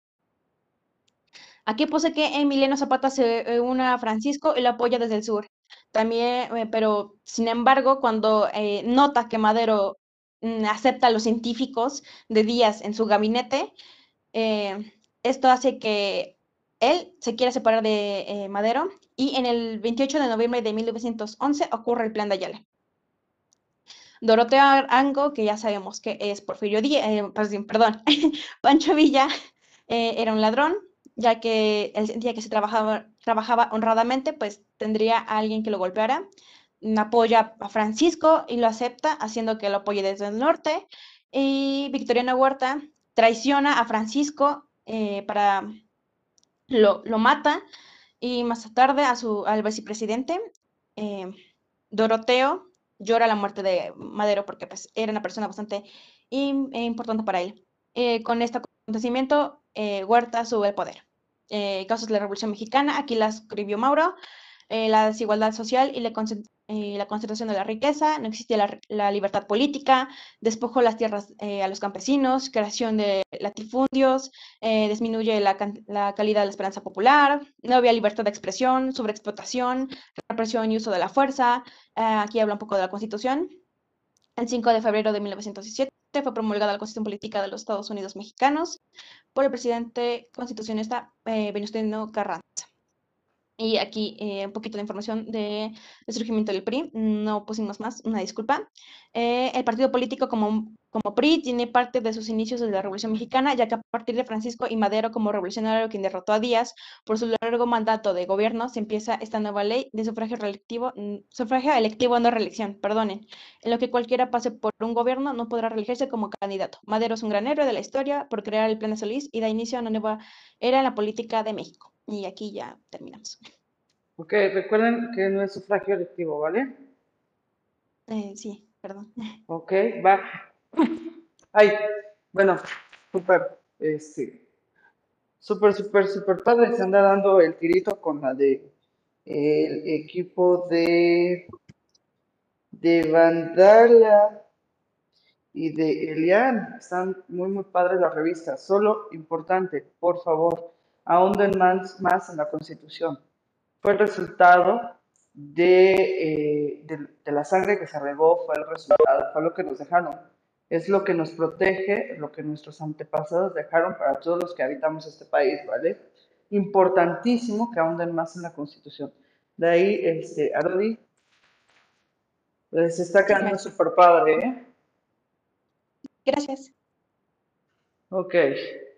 Aquí puse que Emiliano Zapata se une a Francisco y lo apoya desde el sur. También, eh, pero sin embargo, cuando eh, nota que Madero mm, acepta a los científicos de Díaz en su gabinete, eh, esto hace que él se quiera separar de Madero y en el 28 de noviembre de 1911 ocurre el plan de Ayala. Doroteo Ango, que ya sabemos que es Porfirio Díaz, perdón, Pancho Villa, era un ladrón, ya que él sentía que se trabajaba, trabajaba honradamente, pues tendría a alguien que lo golpeara. Apoya a Francisco y lo acepta, haciendo que lo apoye desde el norte. Y Victoriano Huerta traiciona a Francisco eh, para lo, lo, mata y más tarde a su, al vicepresidente eh, Doroteo llora la muerte de Madero porque pues, era una persona bastante importante para él. Eh, con este acontecimiento, eh, Huerta sube el poder. Eh, casos de la Revolución Mexicana, aquí la escribió Mauro, eh, la desigualdad social y la, concentración de la riqueza, no existía la, libertad política, despojó las tierras a los campesinos, creación de latifundios, disminuye la, calidad de la esperanza popular, no había libertad de expresión, sobreexplotación, represión y uso de la fuerza, aquí habla un poco de la Constitución. El 5 de febrero de 1917 fue promulgada la Constitución Política de los Estados Unidos Mexicanos por el presidente constitucionista eh, Venustiano Carranza. Y aquí eh, un poquito de información del surgimiento del PRI, no pusimos más, una disculpa. Eh, el partido político como, como PRI tiene parte de sus inicios desde la Revolución Mexicana, ya que a partir de Francisco y Madero como revolucionario quien derrotó a Díaz por su largo mandato de gobierno, se empieza esta nueva ley de sufragio electivo, sufragio electivo no reelección, perdonen, en lo que cualquiera pase por un gobierno no podrá reelegirse como candidato. Madero es un gran héroe de la historia por crear el Plan de Solís y da inicio a una nueva era en la política de México. Y aquí ya terminamos. Ok, recuerden que no es sufragio electivo, ¿vale? Eh, sí, perdón. Ok, va. Ay, bueno, súper, este, súper, súper, súper padre. Se anda dando el tirito con la de el equipo de de Vandala y de Elian. Están muy, muy padres las revistas. Solo importante, por favor, ahonden más, más en la Constitución. Fue el resultado eh, de, de, la sangre que se regó, fue el resultado, fue lo que nos dejaron. Es lo que nos protege, lo que nuestros antepasados dejaron para todos los que habitamos este país, ¿vale? Importantísimo que ahonden más en la Constitución. De ahí, este, Ardi, les está quedando súper padre, ¿eh? Gracias. Ok,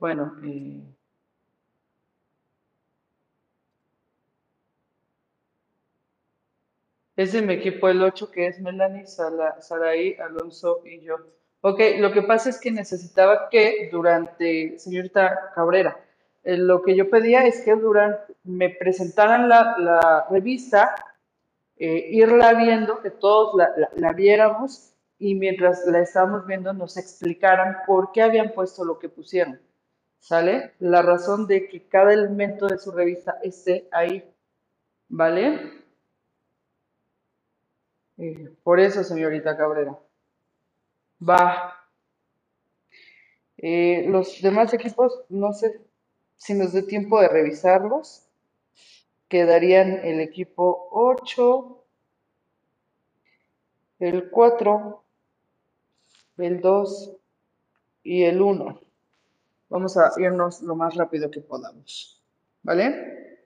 bueno. Eh, Es de mi equipo el 8, que es Melanie, Saraí, Alonso y yo. Ok, lo que pasa es que necesitaba que durante, señorita Cabrera, eh, lo que yo pedía es que durante, me presentaran la, revista, eh, irla viendo, que todos la, la, viéramos y mientras la estábamos viendo nos explicaran por qué habían puesto lo que pusieron. ¿Sale? La razón de que cada elemento de su revista esté ahí. ¿Vale? Por eso, señorita Cabrera. Va. Eh, los demás equipos, no sé si nos dé tiempo de revisarlos. Quedarían el equipo 8, el 4, el 2 y el 1. Vamos a irnos lo más rápido que podamos. ¿Vale?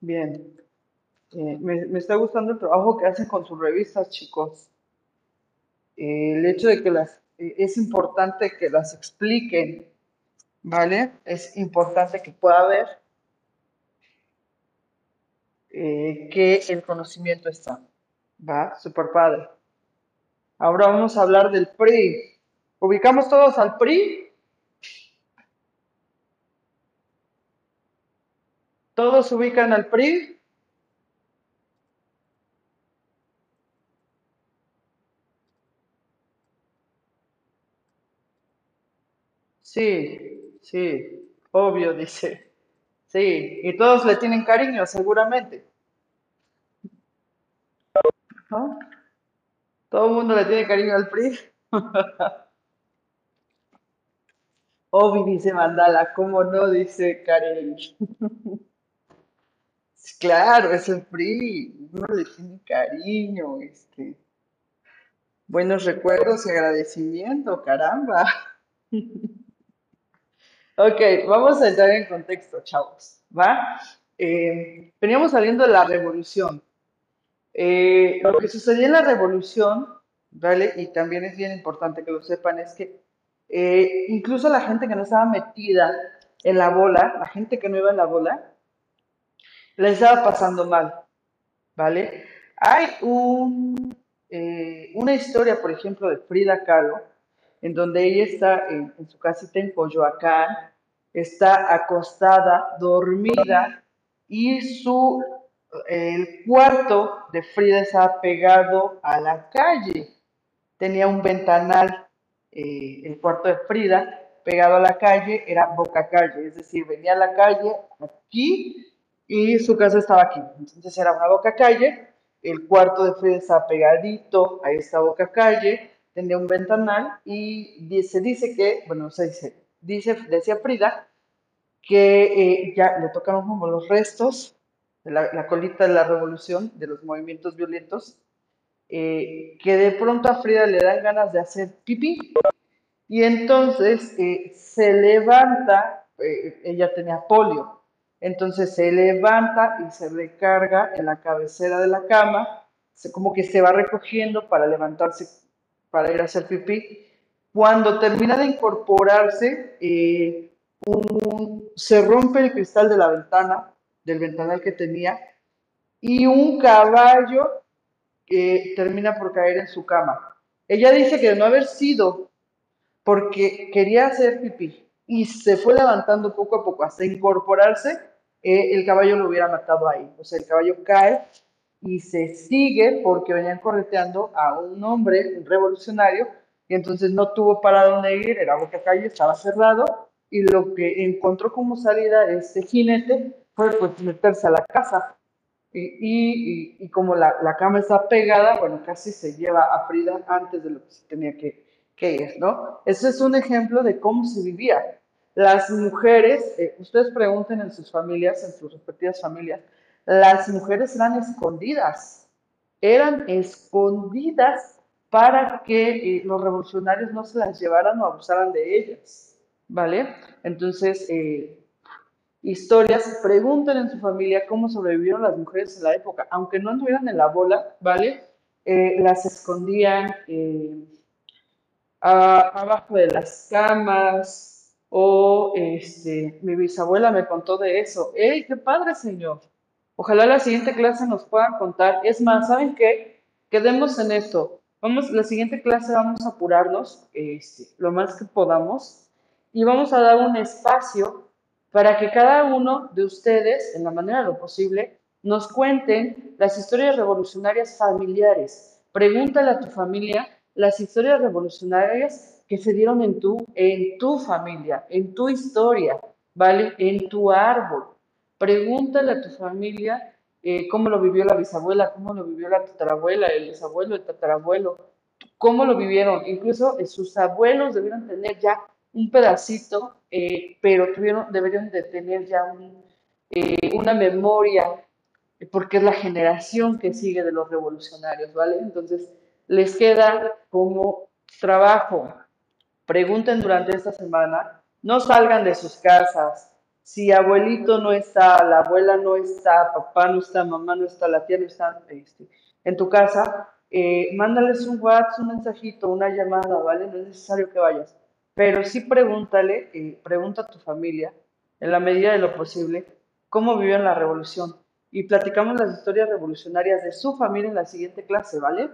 Bien. Eh, me, está gustando el trabajo que hacen con sus revistas, chicos. Eh, el hecho de que las, eh, es importante que las expliquen, ¿vale? Es importante que pueda ver que el conocimiento está, ¿va? Super padre. Ahora vamos a hablar del PRI. ¿Ubicamos todos al PRI? ¿Todos ubican al PRI? Sí, sí, obvio, dice. Sí, y todos le tienen cariño, seguramente. ¿No? Todo el mundo le tiene cariño al PRI. Obi dice Mandala, ¿cómo no? Dice Karen. Claro, es el PRI, uno le tiene cariño, este, buenos recuerdos y agradecimiento, caramba. Ok, vamos a entrar en contexto, chavos, ¿va? Eh, veníamos saliendo de la revolución. Eh, lo que sucedió en la revolución, ¿vale? Y también es bien importante que lo sepan, es que eh, incluso la gente que no estaba metida en la bola, la gente que no iba en la bola, la estaba pasando mal, ¿vale? Hay un, eh, una historia, por ejemplo, de Frida Kahlo, en donde ella está en, su casita en Coyoacán, está acostada, dormida, y su, el cuarto de Frida estaba pegado a la calle. Tenía un ventanal, eh, el cuarto de Frida, pegado a la calle, era boca calle, es decir, venía a la calle aquí y su casa estaba aquí. Entonces era una boca calle, el cuarto de Frida estaba pegadito a esta boca calle, tenía un ventanal y se dice que, bueno, se dice, dice, decía Frida que eh, ya le tocaron como los restos de la, la colita de la revolución, de los movimientos violentos, eh, que de pronto a Frida le dan ganas de hacer pipí. Y entonces eh, se levanta, eh, ella tenía polio, entonces se levanta y se recarga en la cabecera de la cama, se- como que se va recogiendo para levantarse, para ir a hacer pipí. Cuando termina de incorporarse, eh, se rompe el cristal de la ventana, del ventanal que tenía, y un caballo eh, termina por caer en su cama. Ella dice que de no haber sido porque quería hacer pipí y se fue levantando poco a poco hasta incorporarse, eh, el caballo lo hubiera matado ahí. O sea, el caballo cae y se sigue porque venían correteando a un hombre, un revolucionario, y entonces no tuvo para dónde ir, era boca calle, estaba cerrado, y lo que encontró como salida este jinete fue pues meterse a la casa. Y, y- y- y como la, la cama está pegada, bueno, casi se lleva a Frida antes de lo que se tenía que, que ir, ¿no? Ese es un ejemplo de cómo se vivía. Las mujeres, eh, ustedes pregunten en sus familias, en sus respectivas familias, las mujeres eran escondidas, eran escondidas para que eh, los revolucionarios no se las llevaran o abusaran de ellas, ¿vale? Entonces, eh, historias, pregunten en su familia cómo sobrevivieron las mujeres en la época, aunque no anduvieran en la bola, ¿vale? Eh, las escondían abajo de las camas o este, mi bisabuela me contó de eso. ¡Ey, qué padre, señor! Ojalá la siguiente clase nos puedan contar. Es más, ¿saben qué? Quedemos en esto. Vamos, la siguiente clase vamos a apurarnos este, lo más que podamos y vamos a dar un espacio para que cada uno de ustedes, en la manera de lo posible, nos cuenten las historias revolucionarias familiares. Pregúntale a tu familia las historias revolucionarias que se dieron en tu, en tu familia, en tu historia, ¿vale? En tu árbol. Pregúntale a tu familia eh, cómo lo vivió la bisabuela, cómo lo vivió la tatarabuela, el bisabuelo, el tatarabuelo. cómo lo vivieron. Incluso eh, sus abuelos debieron tener ya un pedacito, eh, pero tuvieron, deberían de tener ya un, una memoria, porque es la generación que sigue de los revolucionarios, ¿vale? Entonces, les queda como trabajo. Pregunten durante esta semana, no salgan de sus casas. Si abuelito no está, la abuela no está, papá no está, mamá no está, la tía no está este, en tu casa, eh, mándales un WhatsApp, un mensajito, una llamada, ¿vale? No es necesario que vayas. Pero sí pregúntale, eh, pregunta a tu familia, en la medida de lo posible, cómo vivían la revolución. Y platicamos las historias revolucionarias de su familia en la siguiente clase, ¿vale?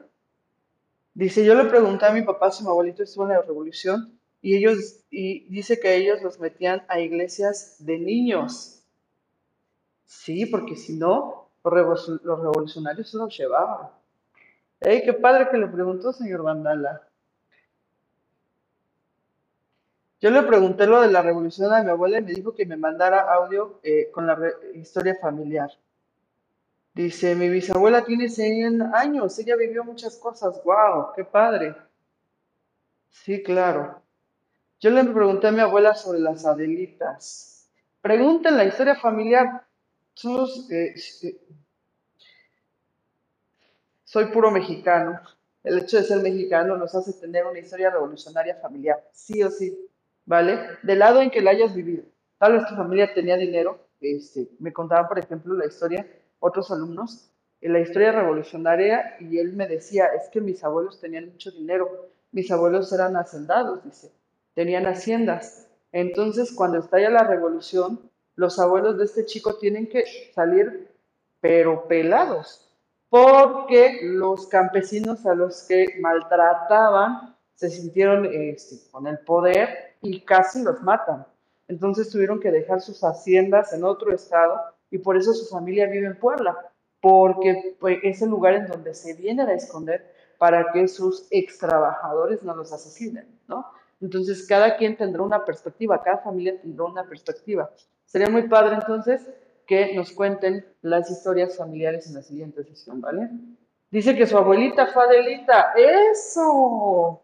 Dice, yo le pregunté a mi papá si mi abuelito estuvo en la revolución y ellos, y dice que ellos los metían a iglesias de niños. Sí, porque si no, los, revolucionarios se los llevaban. ¡Ey, qué padre que le preguntó, señor Vandala! Yo le pregunté lo de la revolución a mi abuela y me dijo que me mandara audio eh, con la historia familiar. Dice, mi bisabuela tiene 100 años, ella vivió muchas cosas. ¡Wow! ¡Qué padre! Sí, claro. Yo le pregunté a mi abuela sobre las Adelitas. Pregunten la historia familiar. Eh, eh, soy puro mexicano. El hecho de ser mexicano nos hace tener una historia revolucionaria familiar, sí o sí, ¿vale? Del lado en que la hayas vivido. Tal vez tu familia tenía dinero. Este, me contaban, por ejemplo, la historia, otros alumnos, en la historia revolucionaria, y él me decía, es que mis abuelos tenían mucho dinero. Mis abuelos eran hacendados, dice, tenían haciendas. Entonces, cuando estalla la revolución, los abuelos de este chico tienen que salir, pero pelados, porque los campesinos a los que maltrataban se sintieron este, con el poder y casi los matan. Entonces tuvieron que dejar sus haciendas en otro estado y por eso su familia vive en Puebla, porque pues, es el lugar en donde se vienen a esconder para que sus ex trabajadores no los asesinen, ¿no? Entonces cada quien tendrá una perspectiva, cada familia tendrá una perspectiva. Sería muy padre entonces que nos cuenten las historias familiares en la siguiente sesión, ¿vale? Dice que su abuelita fue Adelita. ¡Eso!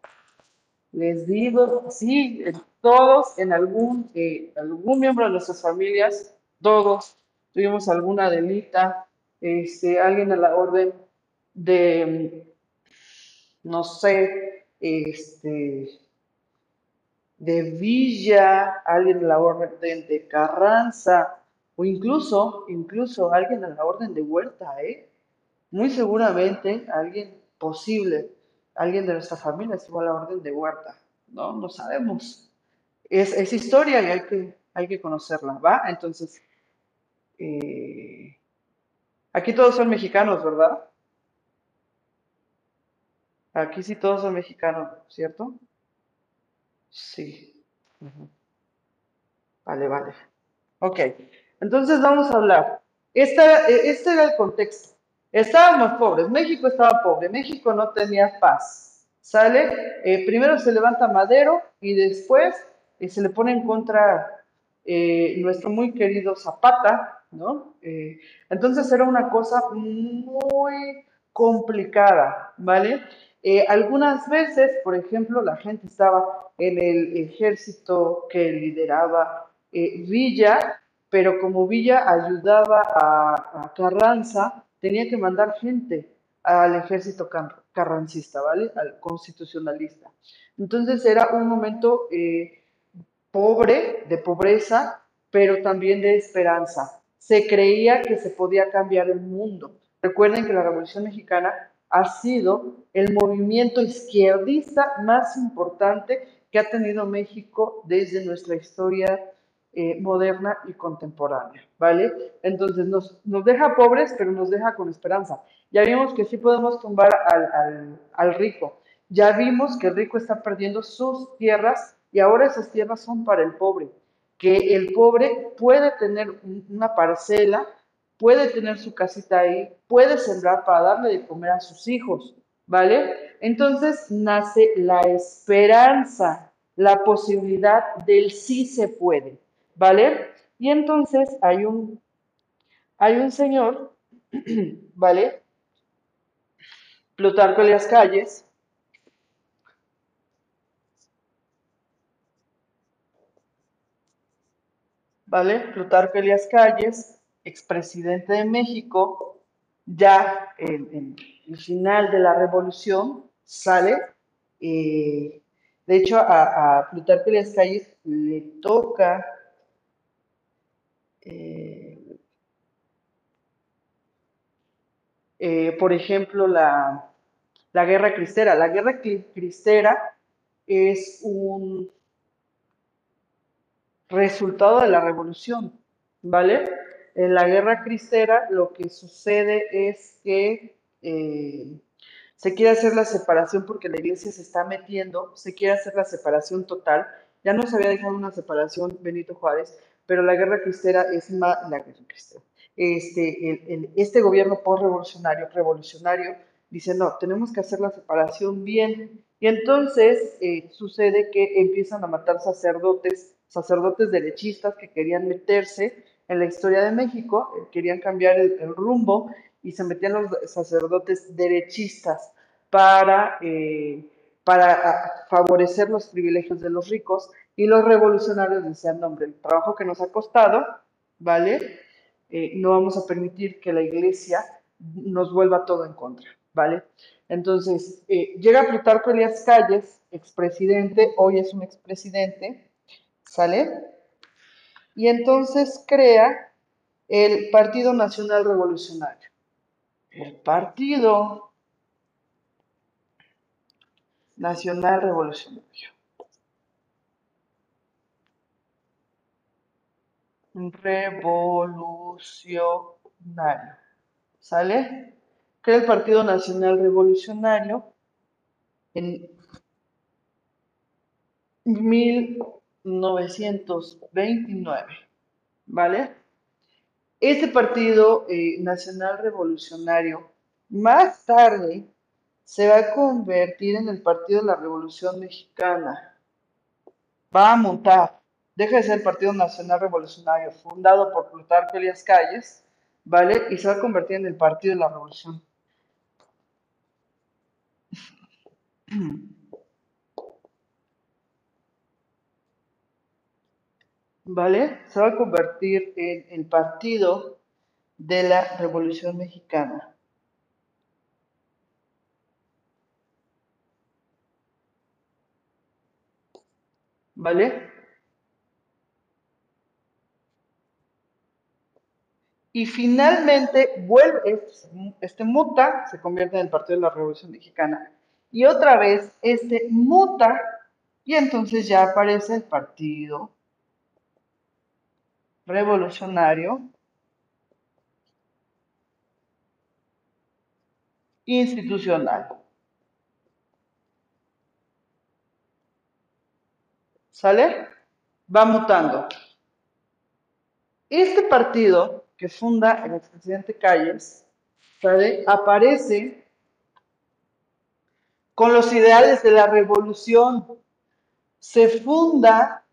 Les digo, sí, todos en algún, eh, algún miembro de nuestras familias, todos tuvimos alguna Adelita, este, alguien a la orden de, no sé, este, de Villa, alguien a la orden de Carranza, o incluso, incluso alguien a la orden de huerta, ¿eh? Muy seguramente alguien posible, alguien de nuestra familia estuvo a la orden de huerta, ¿no? No sabemos. Es, es historia y hay que, hay que conocerla, ¿va? Entonces, eh, aquí todos son mexicanos, ¿verdad? Aquí sí todos son mexicanos, ¿cierto? Sí. Vale, vale. Ok. Entonces vamos a hablar. Este, este era el contexto. Estábamos pobres, México estaba pobre, México no tenía paz. ¿Sale? Eh, primero se levanta Madero y después eh, se le pone en contra eh, nuestro muy querido Zapata, ¿no? entonces era una cosa muy complicada, ¿vale? algunas veces, por ejemplo, la gente estaba en el ejército que lideraba Villa pero como Villa ayudaba a, Carranza, tenía que mandar gente al ejército carrancista, ¿vale? Al constitucionalista. Entonces era un momento eh, pobre, de pobreza, pero también de esperanza. Se creía que se podía cambiar el mundo. Recuerden que la Revolución Mexicana ha sido el movimiento izquierdista más importante que ha tenido México desde nuestra historia eh, moderna y contemporánea, ¿vale? Entonces nos, nos, deja pobres, pero nos deja con esperanza. Ya vimos que sí podemos tumbar al, al, rico. Ya vimos que el rico está perdiendo sus tierras y ahora esas tierras son para el pobre. Que el pobre puede tener una parcela, puede tener su casita ahí, puede sembrar para darle de comer a sus hijos, ¿vale? Entonces nace la esperanza, la posibilidad del sí se puede, ¿vale? Y entonces hay un, hay un señor, ¿vale? Plutarco Elias Calles, ¿vale? Plutarco Elias Calles, expresidente de México, ya en, en final de la revolución, sale. eh, de hecho, a, a Plutarco Elías Calles le toca eh, eh, por ejemplo, la, la guerra cristera. La guerra cri- cristera es un resultado de la revolución, ¿vale? En la guerra cristera lo que sucede es que eh, se quiere hacer la separación porque la iglesia se está metiendo, se quiere hacer la separación total. Ya no se había dejado una separación Benito Juárez, pero la guerra cristera es más, la guerra cristera, este, el- este gobierno post-revolucionario, revolucionario, dice, no, tenemos que hacer la separación bien. Y entonces eh, sucede que empiezan a matar sacerdotes, sacerdotes derechistas que querían meterse en la historia de México, eh, querían cambiar el rumbo y se metían los sacerdotes derechistas para, eh, para ah, favorecer los privilegios de los ricos y los revolucionarios decían, hombre, el trabajo que nos ha costado, ¿vale? Eh, no vamos a permitir que la iglesia nos vuelva todo en contra, ¿vale? Entonces, eh, llega Plutarco Elías Calles, expresidente, hoy es un expresidente, ¿sale? Y entonces crea el Partido Nacional Revolucionario. El Partido Nacional Revolucionario. Revolucionario. ¿Sale? Crea el Partido Nacional Revolucionario en 1929. ¿Vale? Este Partido eh, Nacional Revolucionario más tarde se va a convertir en el Partido de la Revolución Mexicana. Va a montar, deja de ser el Partido Nacional Revolucionario, fundado por Plutarco Elías Calles, ¿vale? Y se va a convertir en el Partido de la Revolución. ¿Vale? Se va a convertir en el Partido de la Revolución Mexicana. ¿Vale? Y finalmente vuelve, este, muta, se convierte en el Partido de la Revolución Mexicana. Y otra vez, este muta, y entonces ya aparece el Partido Revolucionario Institucional. ¿Sale? Va mutando. Este partido que funda el expresidente Calles. Aparece con los ideales de la revolución. Se funda,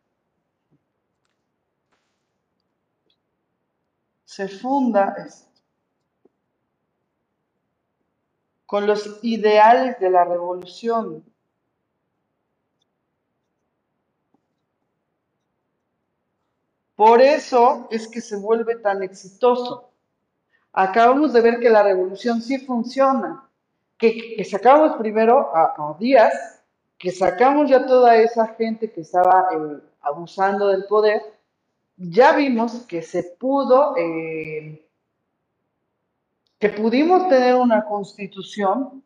se funda con los ideales de la revolución. Por eso es que se vuelve tan exitoso. Acabamos de ver que la revolución sí funciona, que, sacamos primero a, a Díaz, que sacamos ya toda esa gente que estaba eh, abusando del poder, ya vimos que se pudo, eh, que pudimos tener una constitución,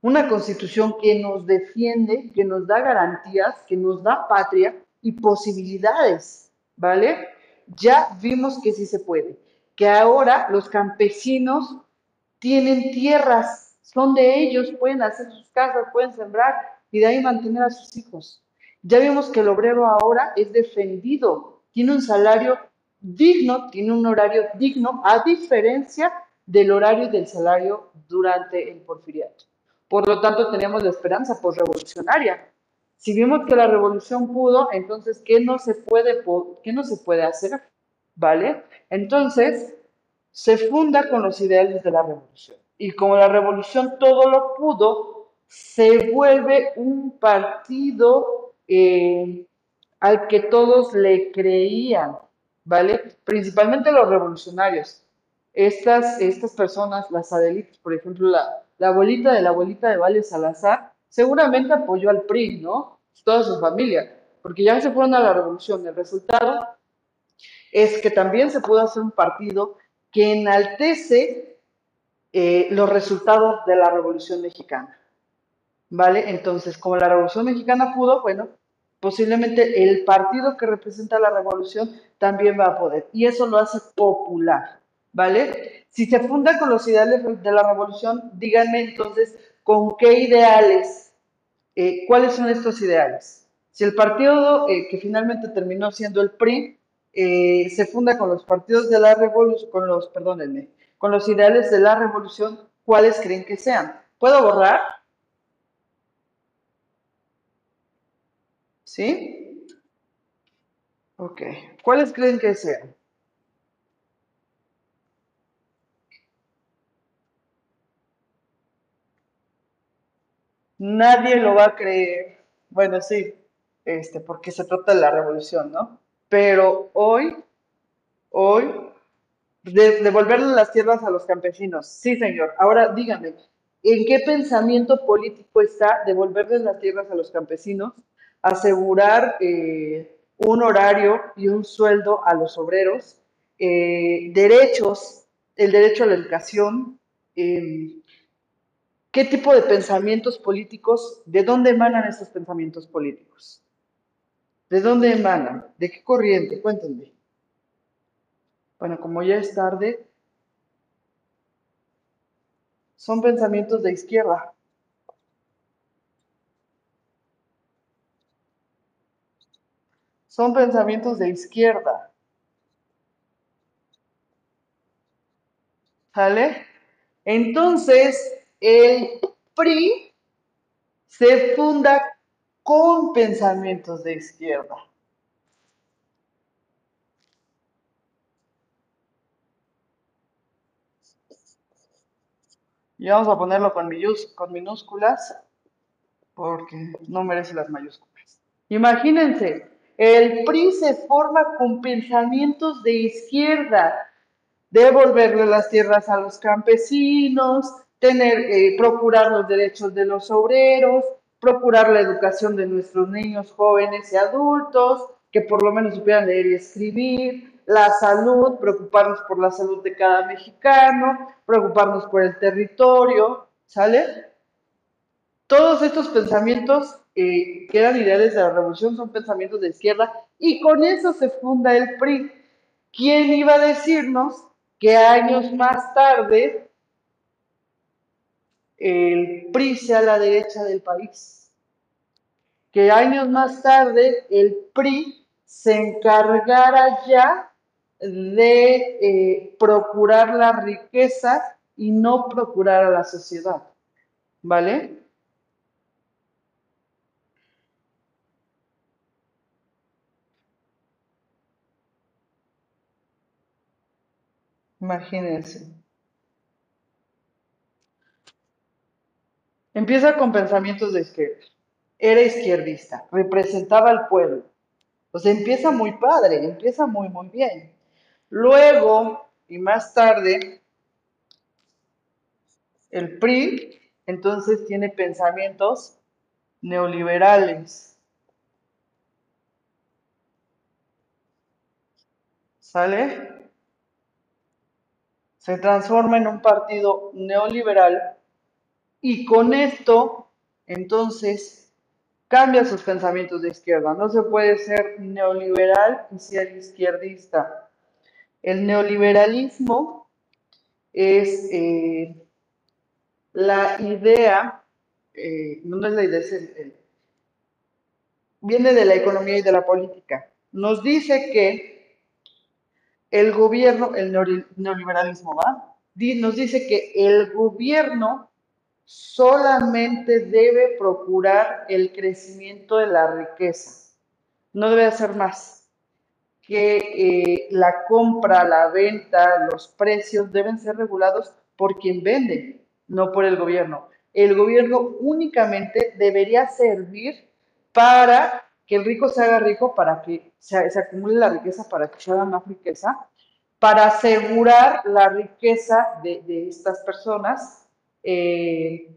una constitución que nos defiende, que nos da garantías, que nos da patria y posibilidades, ¿vale? Ya vimos que sí se puede, que ahora los campesinos tienen tierras, son de ellos, pueden hacer sus casas, pueden sembrar y de ahí mantener a sus hijos. Ya vimos que el obrero ahora es defendido, tiene un salario digno, tiene un horario digno, a diferencia del horario y del salario durante el porfiriato. Por lo tanto, tenemos la esperanza postrevolucionaria. Si vimos que la revolución pudo, entonces, ¿qué no se puede, qué no se puede hacer? ¿Vale? Entonces, se funda con los ideales de la revolución. Y como la revolución todo lo pudo, se vuelve un partido eh, al que todos le creían. ¿vale? Principalmente los revolucionarios. Estas, estas personas, las Adelitas, por ejemplo, la, la abuelita de la abuelita de Valle Salazar, seguramente apoyó al PRI, ¿no? Toda su familia, porque ya se fueron a la revolución. El resultado es que también se pudo hacer un partido que enaltece eh, los resultados de la Revolución Mexicana. ¿Vale? Entonces, como la Revolución Mexicana pudo, bueno, posiblemente el partido que representa la revolución también va a poder. Y eso lo hace popular. ¿Vale? Si se funda con los ideales de la revolución, díganme entonces con qué ideales, eh, cuáles son estos ideales. Si el partido eh, que finalmente terminó siendo el PRI eh, se funda con los partidos de la revolución, con los, perdónenme, con los ideales de la revolución, ¿cuáles creen que sean? ¿Puedo borrar? ¿Sí? Ok. ¿Cuáles creen que sean? Nadie lo va a creer. Bueno, sí, este, porque se trata de la revolución, ¿no? Pero hoy, hoy, de, devolverle las tierras a los campesinos. Sí, señor. Ahora dígame, ¿en qué pensamiento político está devolverles las tierras a los campesinos, asegurar eh, un horario y un sueldo a los obreros, eh, derechos, el derecho a la educación, eh, ¿Qué tipo de pensamientos políticos, de dónde emanan esos pensamientos políticos? ¿De dónde emanan? ¿De qué corriente? Cuéntenme. Bueno, como ya es tarde, son pensamientos de izquierda. Son pensamientos de izquierda. ¿Sale? Entonces, el PRI se funda con pensamientos de izquierda. Y vamos a ponerlo con, con minúsculas porque no merece las mayúsculas. Imagínense, el PRI se forma con pensamientos de izquierda, devolverle las tierras a los campesinos, tener, eh, procurar los derechos de los obreros, procurar la educación de nuestros niños, jóvenes y adultos, que por lo menos supieran leer y escribir, la salud, preocuparnos por la salud de cada mexicano, preocuparnos por el territorio, ¿sale? Todos estos pensamientos eh, que eran ideales de la revolución son pensamientos de izquierda y con eso se funda el PRI. ¿Quién iba a decirnos que años más tarde el PRI sea la derecha del país. Que años más tarde el PRI se encargara ya de eh, procurar la riqueza y no procurar a la sociedad. ¿Vale? Imagínense. Empieza con pensamientos de izquierda. Era izquierdista, representaba al pueblo. O sea, empieza muy padre, empieza muy, muy bien. Luego, y más tarde, el PRI, entonces tiene pensamientos neoliberales. ¿Sale? Se transforma en un partido neoliberal y con esto, entonces, cambia sus pensamientos de izquierda. No se puede ser neoliberal y ser izquierdista. El neoliberalismo es eh, la idea, eh, no es la idea, viene de la economía y de la política. Nos dice que el gobierno, el neoliberalismo va, nos dice que el gobierno solamente debe procurar el crecimiento de la riqueza, no debe hacer más. Que eh, la compra, la venta, los precios deben ser regulados por quien vende, no por el gobierno. El gobierno únicamente debería servir para que el rico se haga rico para que se, se acumule la riqueza, para que se haga más riqueza, para asegurar la riqueza de, de estas personas. eh,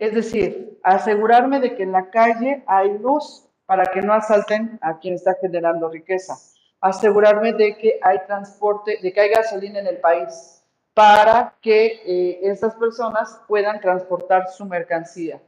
es decir, asegurarme de que en la calle hay luz para que no asalten a quien está generando riqueza. Asegurarme de que hay transporte, de que hay gasolina en el país para que eh, estas personas puedan transportar su mercancía.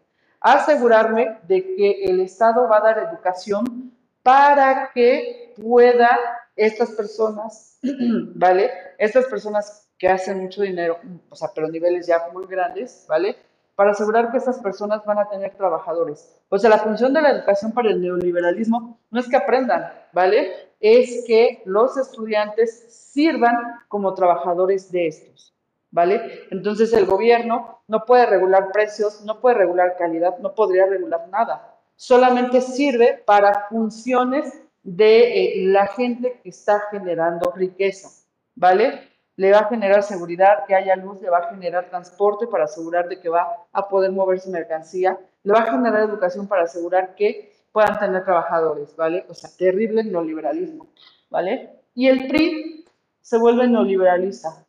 Asegurarme de que el Estado va a dar educación para que pueda estas personas, ¿vale? Estas personas que hacen mucho dinero, o sea, pero niveles ya muy grandes, ¿vale? Para asegurar que estas personas van a tener trabajadores. O sea, la función de la educación para el neoliberalismo no es que aprendan, ¿vale? Es que los estudiantes sirvan como trabajadores de estos, ¿vale? Entonces el gobierno no puede regular precios, no puede regular calidad, no podría regular nada. Solamente sirve para funciones de eh, la gente que está generando riqueza, ¿vale? Le va a generar seguridad, que haya luz, le va a generar transporte para asegurar de que va a poder mover su mercancía, le va a generar educación para asegurar que puedan tener trabajadores, ¿vale? O sea, terrible neoliberalismo, ¿vale? Y el PRI se vuelve neoliberalista,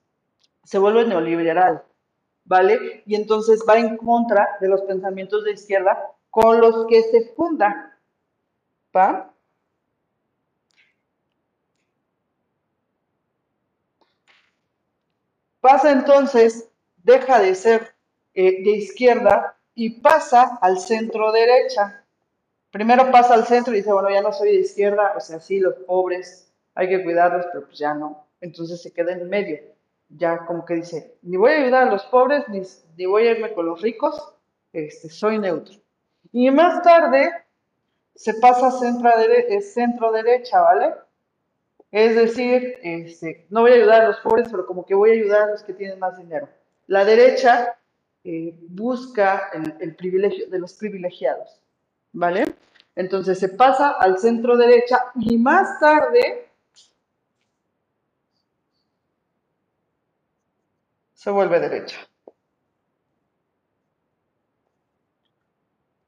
se vuelve neoliberal, ¿vale? Y entonces va en contra de los pensamientos de izquierda con los que se funda, ¿va? Pasa entonces, deja de ser eh, de izquierda y pasa al centro derecha. Primero pasa al centro y dice, bueno, ya no soy de izquierda, o sea, sí, los pobres hay que cuidarlos, pero pues ya no. Entonces se queda en medio. Ya como que dice, ni voy a ayudar a los pobres, ni, ni voy a irme con los ricos, este, soy neutro. Y más tarde se pasa a centro, dere centro derecha, ¿vale? Es decir, este, no voy a ayudar a los pobres, pero como que voy a ayudar a los que tienen más dinero. La derecha eh, busca el, el, privilegio de los privilegiados, ¿vale? Entonces se pasa al centro derecha y más tarde se vuelve derecha.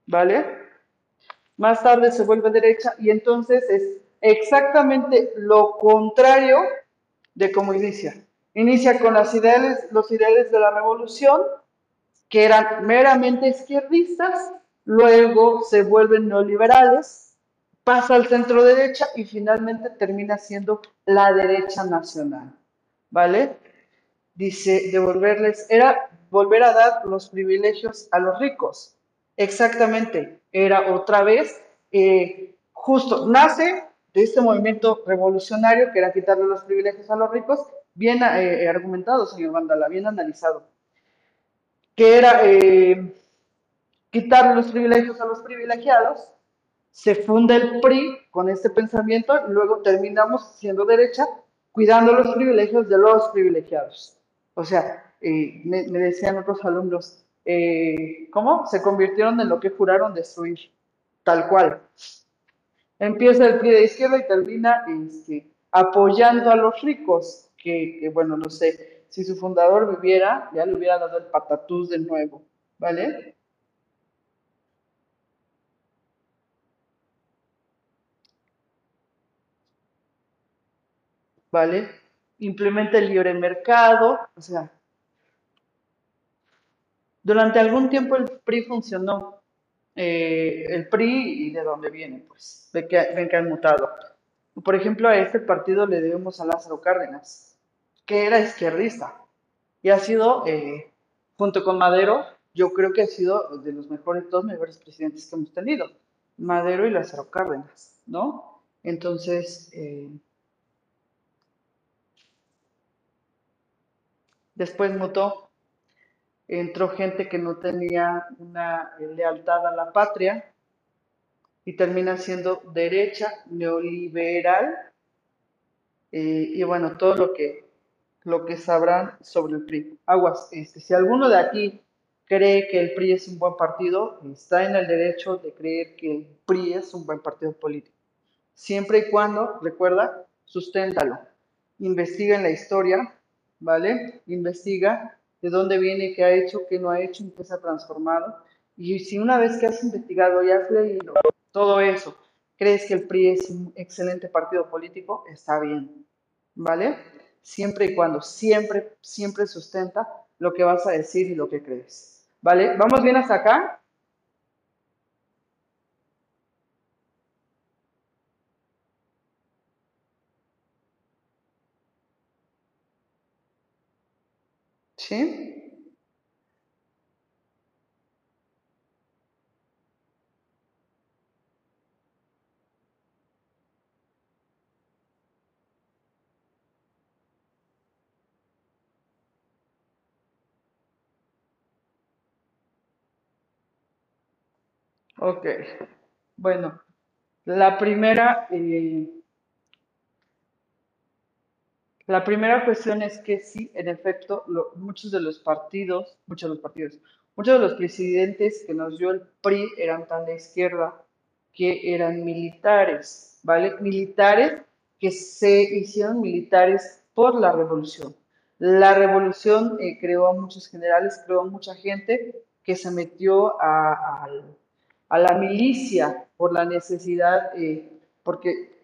¿Vale? Más tarde se vuelve derecha y entonces es exactamente lo contrario de cómo inicia. Inicia con las ideales, los ideales de la revolución, que eran meramente izquierdistas, luego se vuelven neoliberales, pasa al centro derecha y finalmente termina siendo la derecha nacional. ¿Vale? Dice, devolverles, era volver a dar los privilegios a los ricos. Exactamente, era otra vez, eh, justo, nace de este movimiento revolucionario que era quitarle los privilegios a los ricos, bien eh, argumentado, señor Vandala, bien analizado, que era eh, quitarle los privilegios a los privilegiados, se funda el PRI con este pensamiento y luego terminamos siendo derecha, cuidando los privilegios de los privilegiados. O sea, eh, me, decían otros alumnos, eh, ¿cómo? Se convirtieron en lo que juraron destruir, tal cual. Empieza el pie de izquierda y termina este, apoyando a los ricos, que, que, bueno, no sé, si su fundador viviera, ya le hubiera dado el patatús de nuevo, ¿vale? ¿Vale? Implementa el libre mercado, o sea, durante algún tiempo el PRI funcionó, eh, el PRI y de dónde viene, pues, ven que han mutado. Por ejemplo, a este partido le debemos a Lázaro Cárdenas, que era izquierdista y ha sido, eh, junto con Madero, yo creo que ha sido de los mejores, dos mejores presidentes que hemos tenido, Madero y Lázaro Cárdenas, ¿no? Entonces, eh, después mutó entró gente que no tenía una lealtad a la patria y termina siendo derecha, neoliberal, eh, y bueno, todo lo que, lo que sabrán sobre el PRI. Aguas, este, si alguno de aquí cree que el PRI es un buen partido, está en el derecho de creer que el PRI es un buen partido político. Siempre y cuando, recuerda, susténtalo. Investiga en la historia, ¿vale? Investiga de dónde viene, qué ha hecho, qué no ha hecho, se ha transformado. Y si una vez que has investigado y has leído todo eso, crees que el PRI es un excelente partido político, está bien, ¿vale? Siempre y cuando, siempre, siempre sustenta lo que vas a decir y lo que crees, ¿vale? ¿Vamos bien hasta acá? ¿Sí? Bueno, la primera, eh, la primera cuestión es que sí, en efecto, muchos de los partidos, muchos de los partidos, muchos de los presidentes que nos dio el PRI eran tan de izquierda que eran militares, ¿vale? Militares que se hicieron militares por la revolución. La revolución eh, creó a muchos generales, creó a mucha gente que se metió a la milicia por la necesidad, eh, porque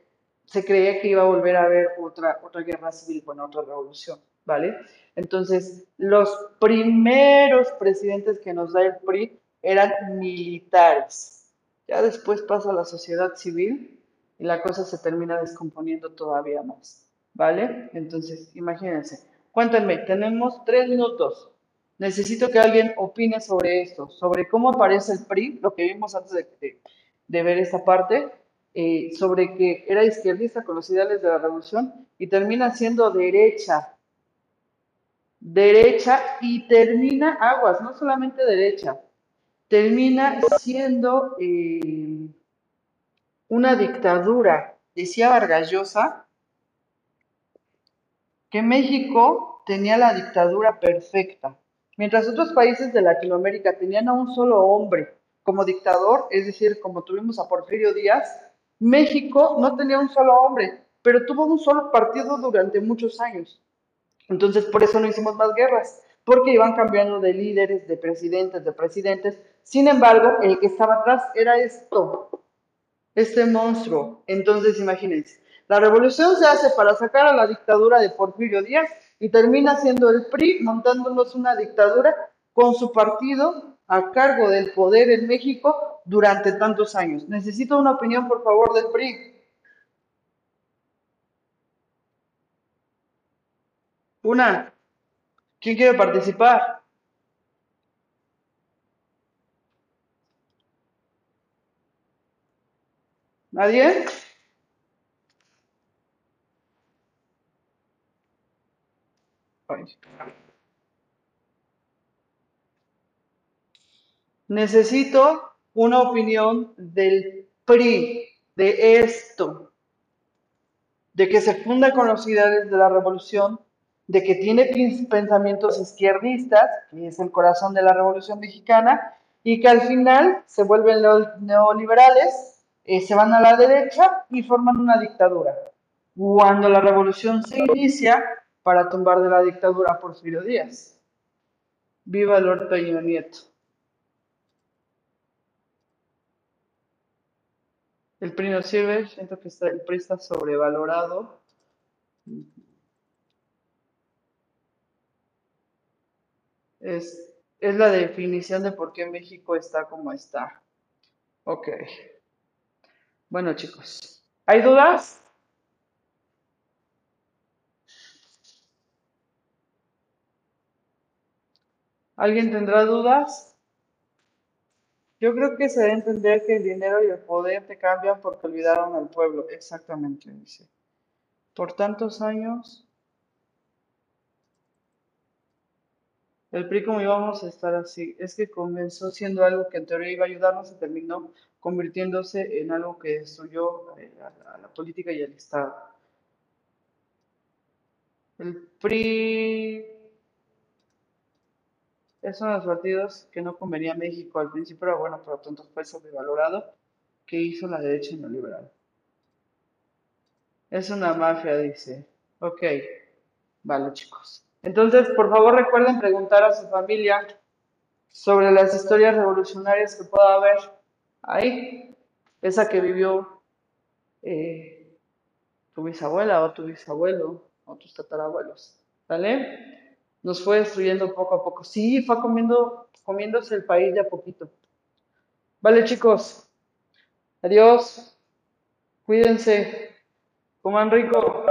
se creía que iba a volver a haber otra, otra guerra civil, bueno, otra revolución, ¿vale? Entonces, los primeros presidentes que nos da el PRI eran militares. Ya después pasa la sociedad civil y la cosa se termina descomponiendo todavía más, ¿vale? Entonces, imagínense. Cuéntenme, tenemos tres minutos. Necesito que alguien opine sobre esto, sobre cómo aparece el PRI, lo que vimos antes de, de- de ver esta parte, eh, sobre que era izquierdista con los ideales de la revolución y termina siendo derecha, derecha y termina, aguas, no solamente derecha, termina siendo eh, una dictadura. Decía Vargas Llosa que México tenía la dictadura perfecta, mientras otros países de Latinoamérica tenían a un solo hombre como dictador, es decir, como tuvimos a Porfirio Díaz, México no tenía un solo hombre, pero tuvo un solo partido durante muchos años. Entonces, por eso no hicimos más guerras, porque iban cambiando de líderes, de presidentes, de presidentes. Sin embargo, el que estaba atrás era esto, este monstruo. Entonces, imagínense, la revolución se hace para sacar a la dictadura de Porfirio Díaz y termina siendo el PRI montándonos una dictadura con su partido a cargo del poder en México durante tantos años. Necesito una opinión, por favor, del PRI. Una. ¿Quién quiere participar? ¿Nadie? Necesito una opinión del PRI de esto, de que se funda con los ideales de la revolución, de que tiene pens- pensamientos izquierdistas, que es el corazón de la revolución mexicana, y que al final se vuelven neo- neoliberales, eh, se van a la derecha y forman una dictadura. Cuando la revolución se inicia para tumbar de la dictadura a Porfirio Díaz. Viva Lord Peña Nieto. El PRI no sirve, siento que está- el PRI está sobrevalorado. Es, es la definición de por qué México está como está. Ok. Bueno, chicos. ¿Hay dudas? ¿Alguien tendrá dudas? Yo creo que se debe entender que el dinero y el poder te cambian porque olvidaron al pueblo. Exactamente, dice. Por tantos años, el PRI como íbamos a estar así, es que comenzó siendo algo que en teoría iba a ayudarnos y terminó convirtiéndose en algo que destruyó eh, a la, a la política y al Estado. El PRI es uno de los partidos que no convenía a México. Al principio era bueno, pero tanto fue sobrevalorado que hizo la derecha neoliberal. Es una mafia, dice. Ok, vale, chicos. Entonces, por favor, recuerden preguntar a su familia sobre las historias revolucionarias que pueda haber ahí. Esa que vivió eh, tu bisabuela o tu bisabuelo o tus tatarabuelos. ¿Vale? Nos fue destruyendo poco a poco. Sí, fue comiendo, comiéndose el país de a poquito. Vale, chicos. Adiós. Cuídense. Coman rico.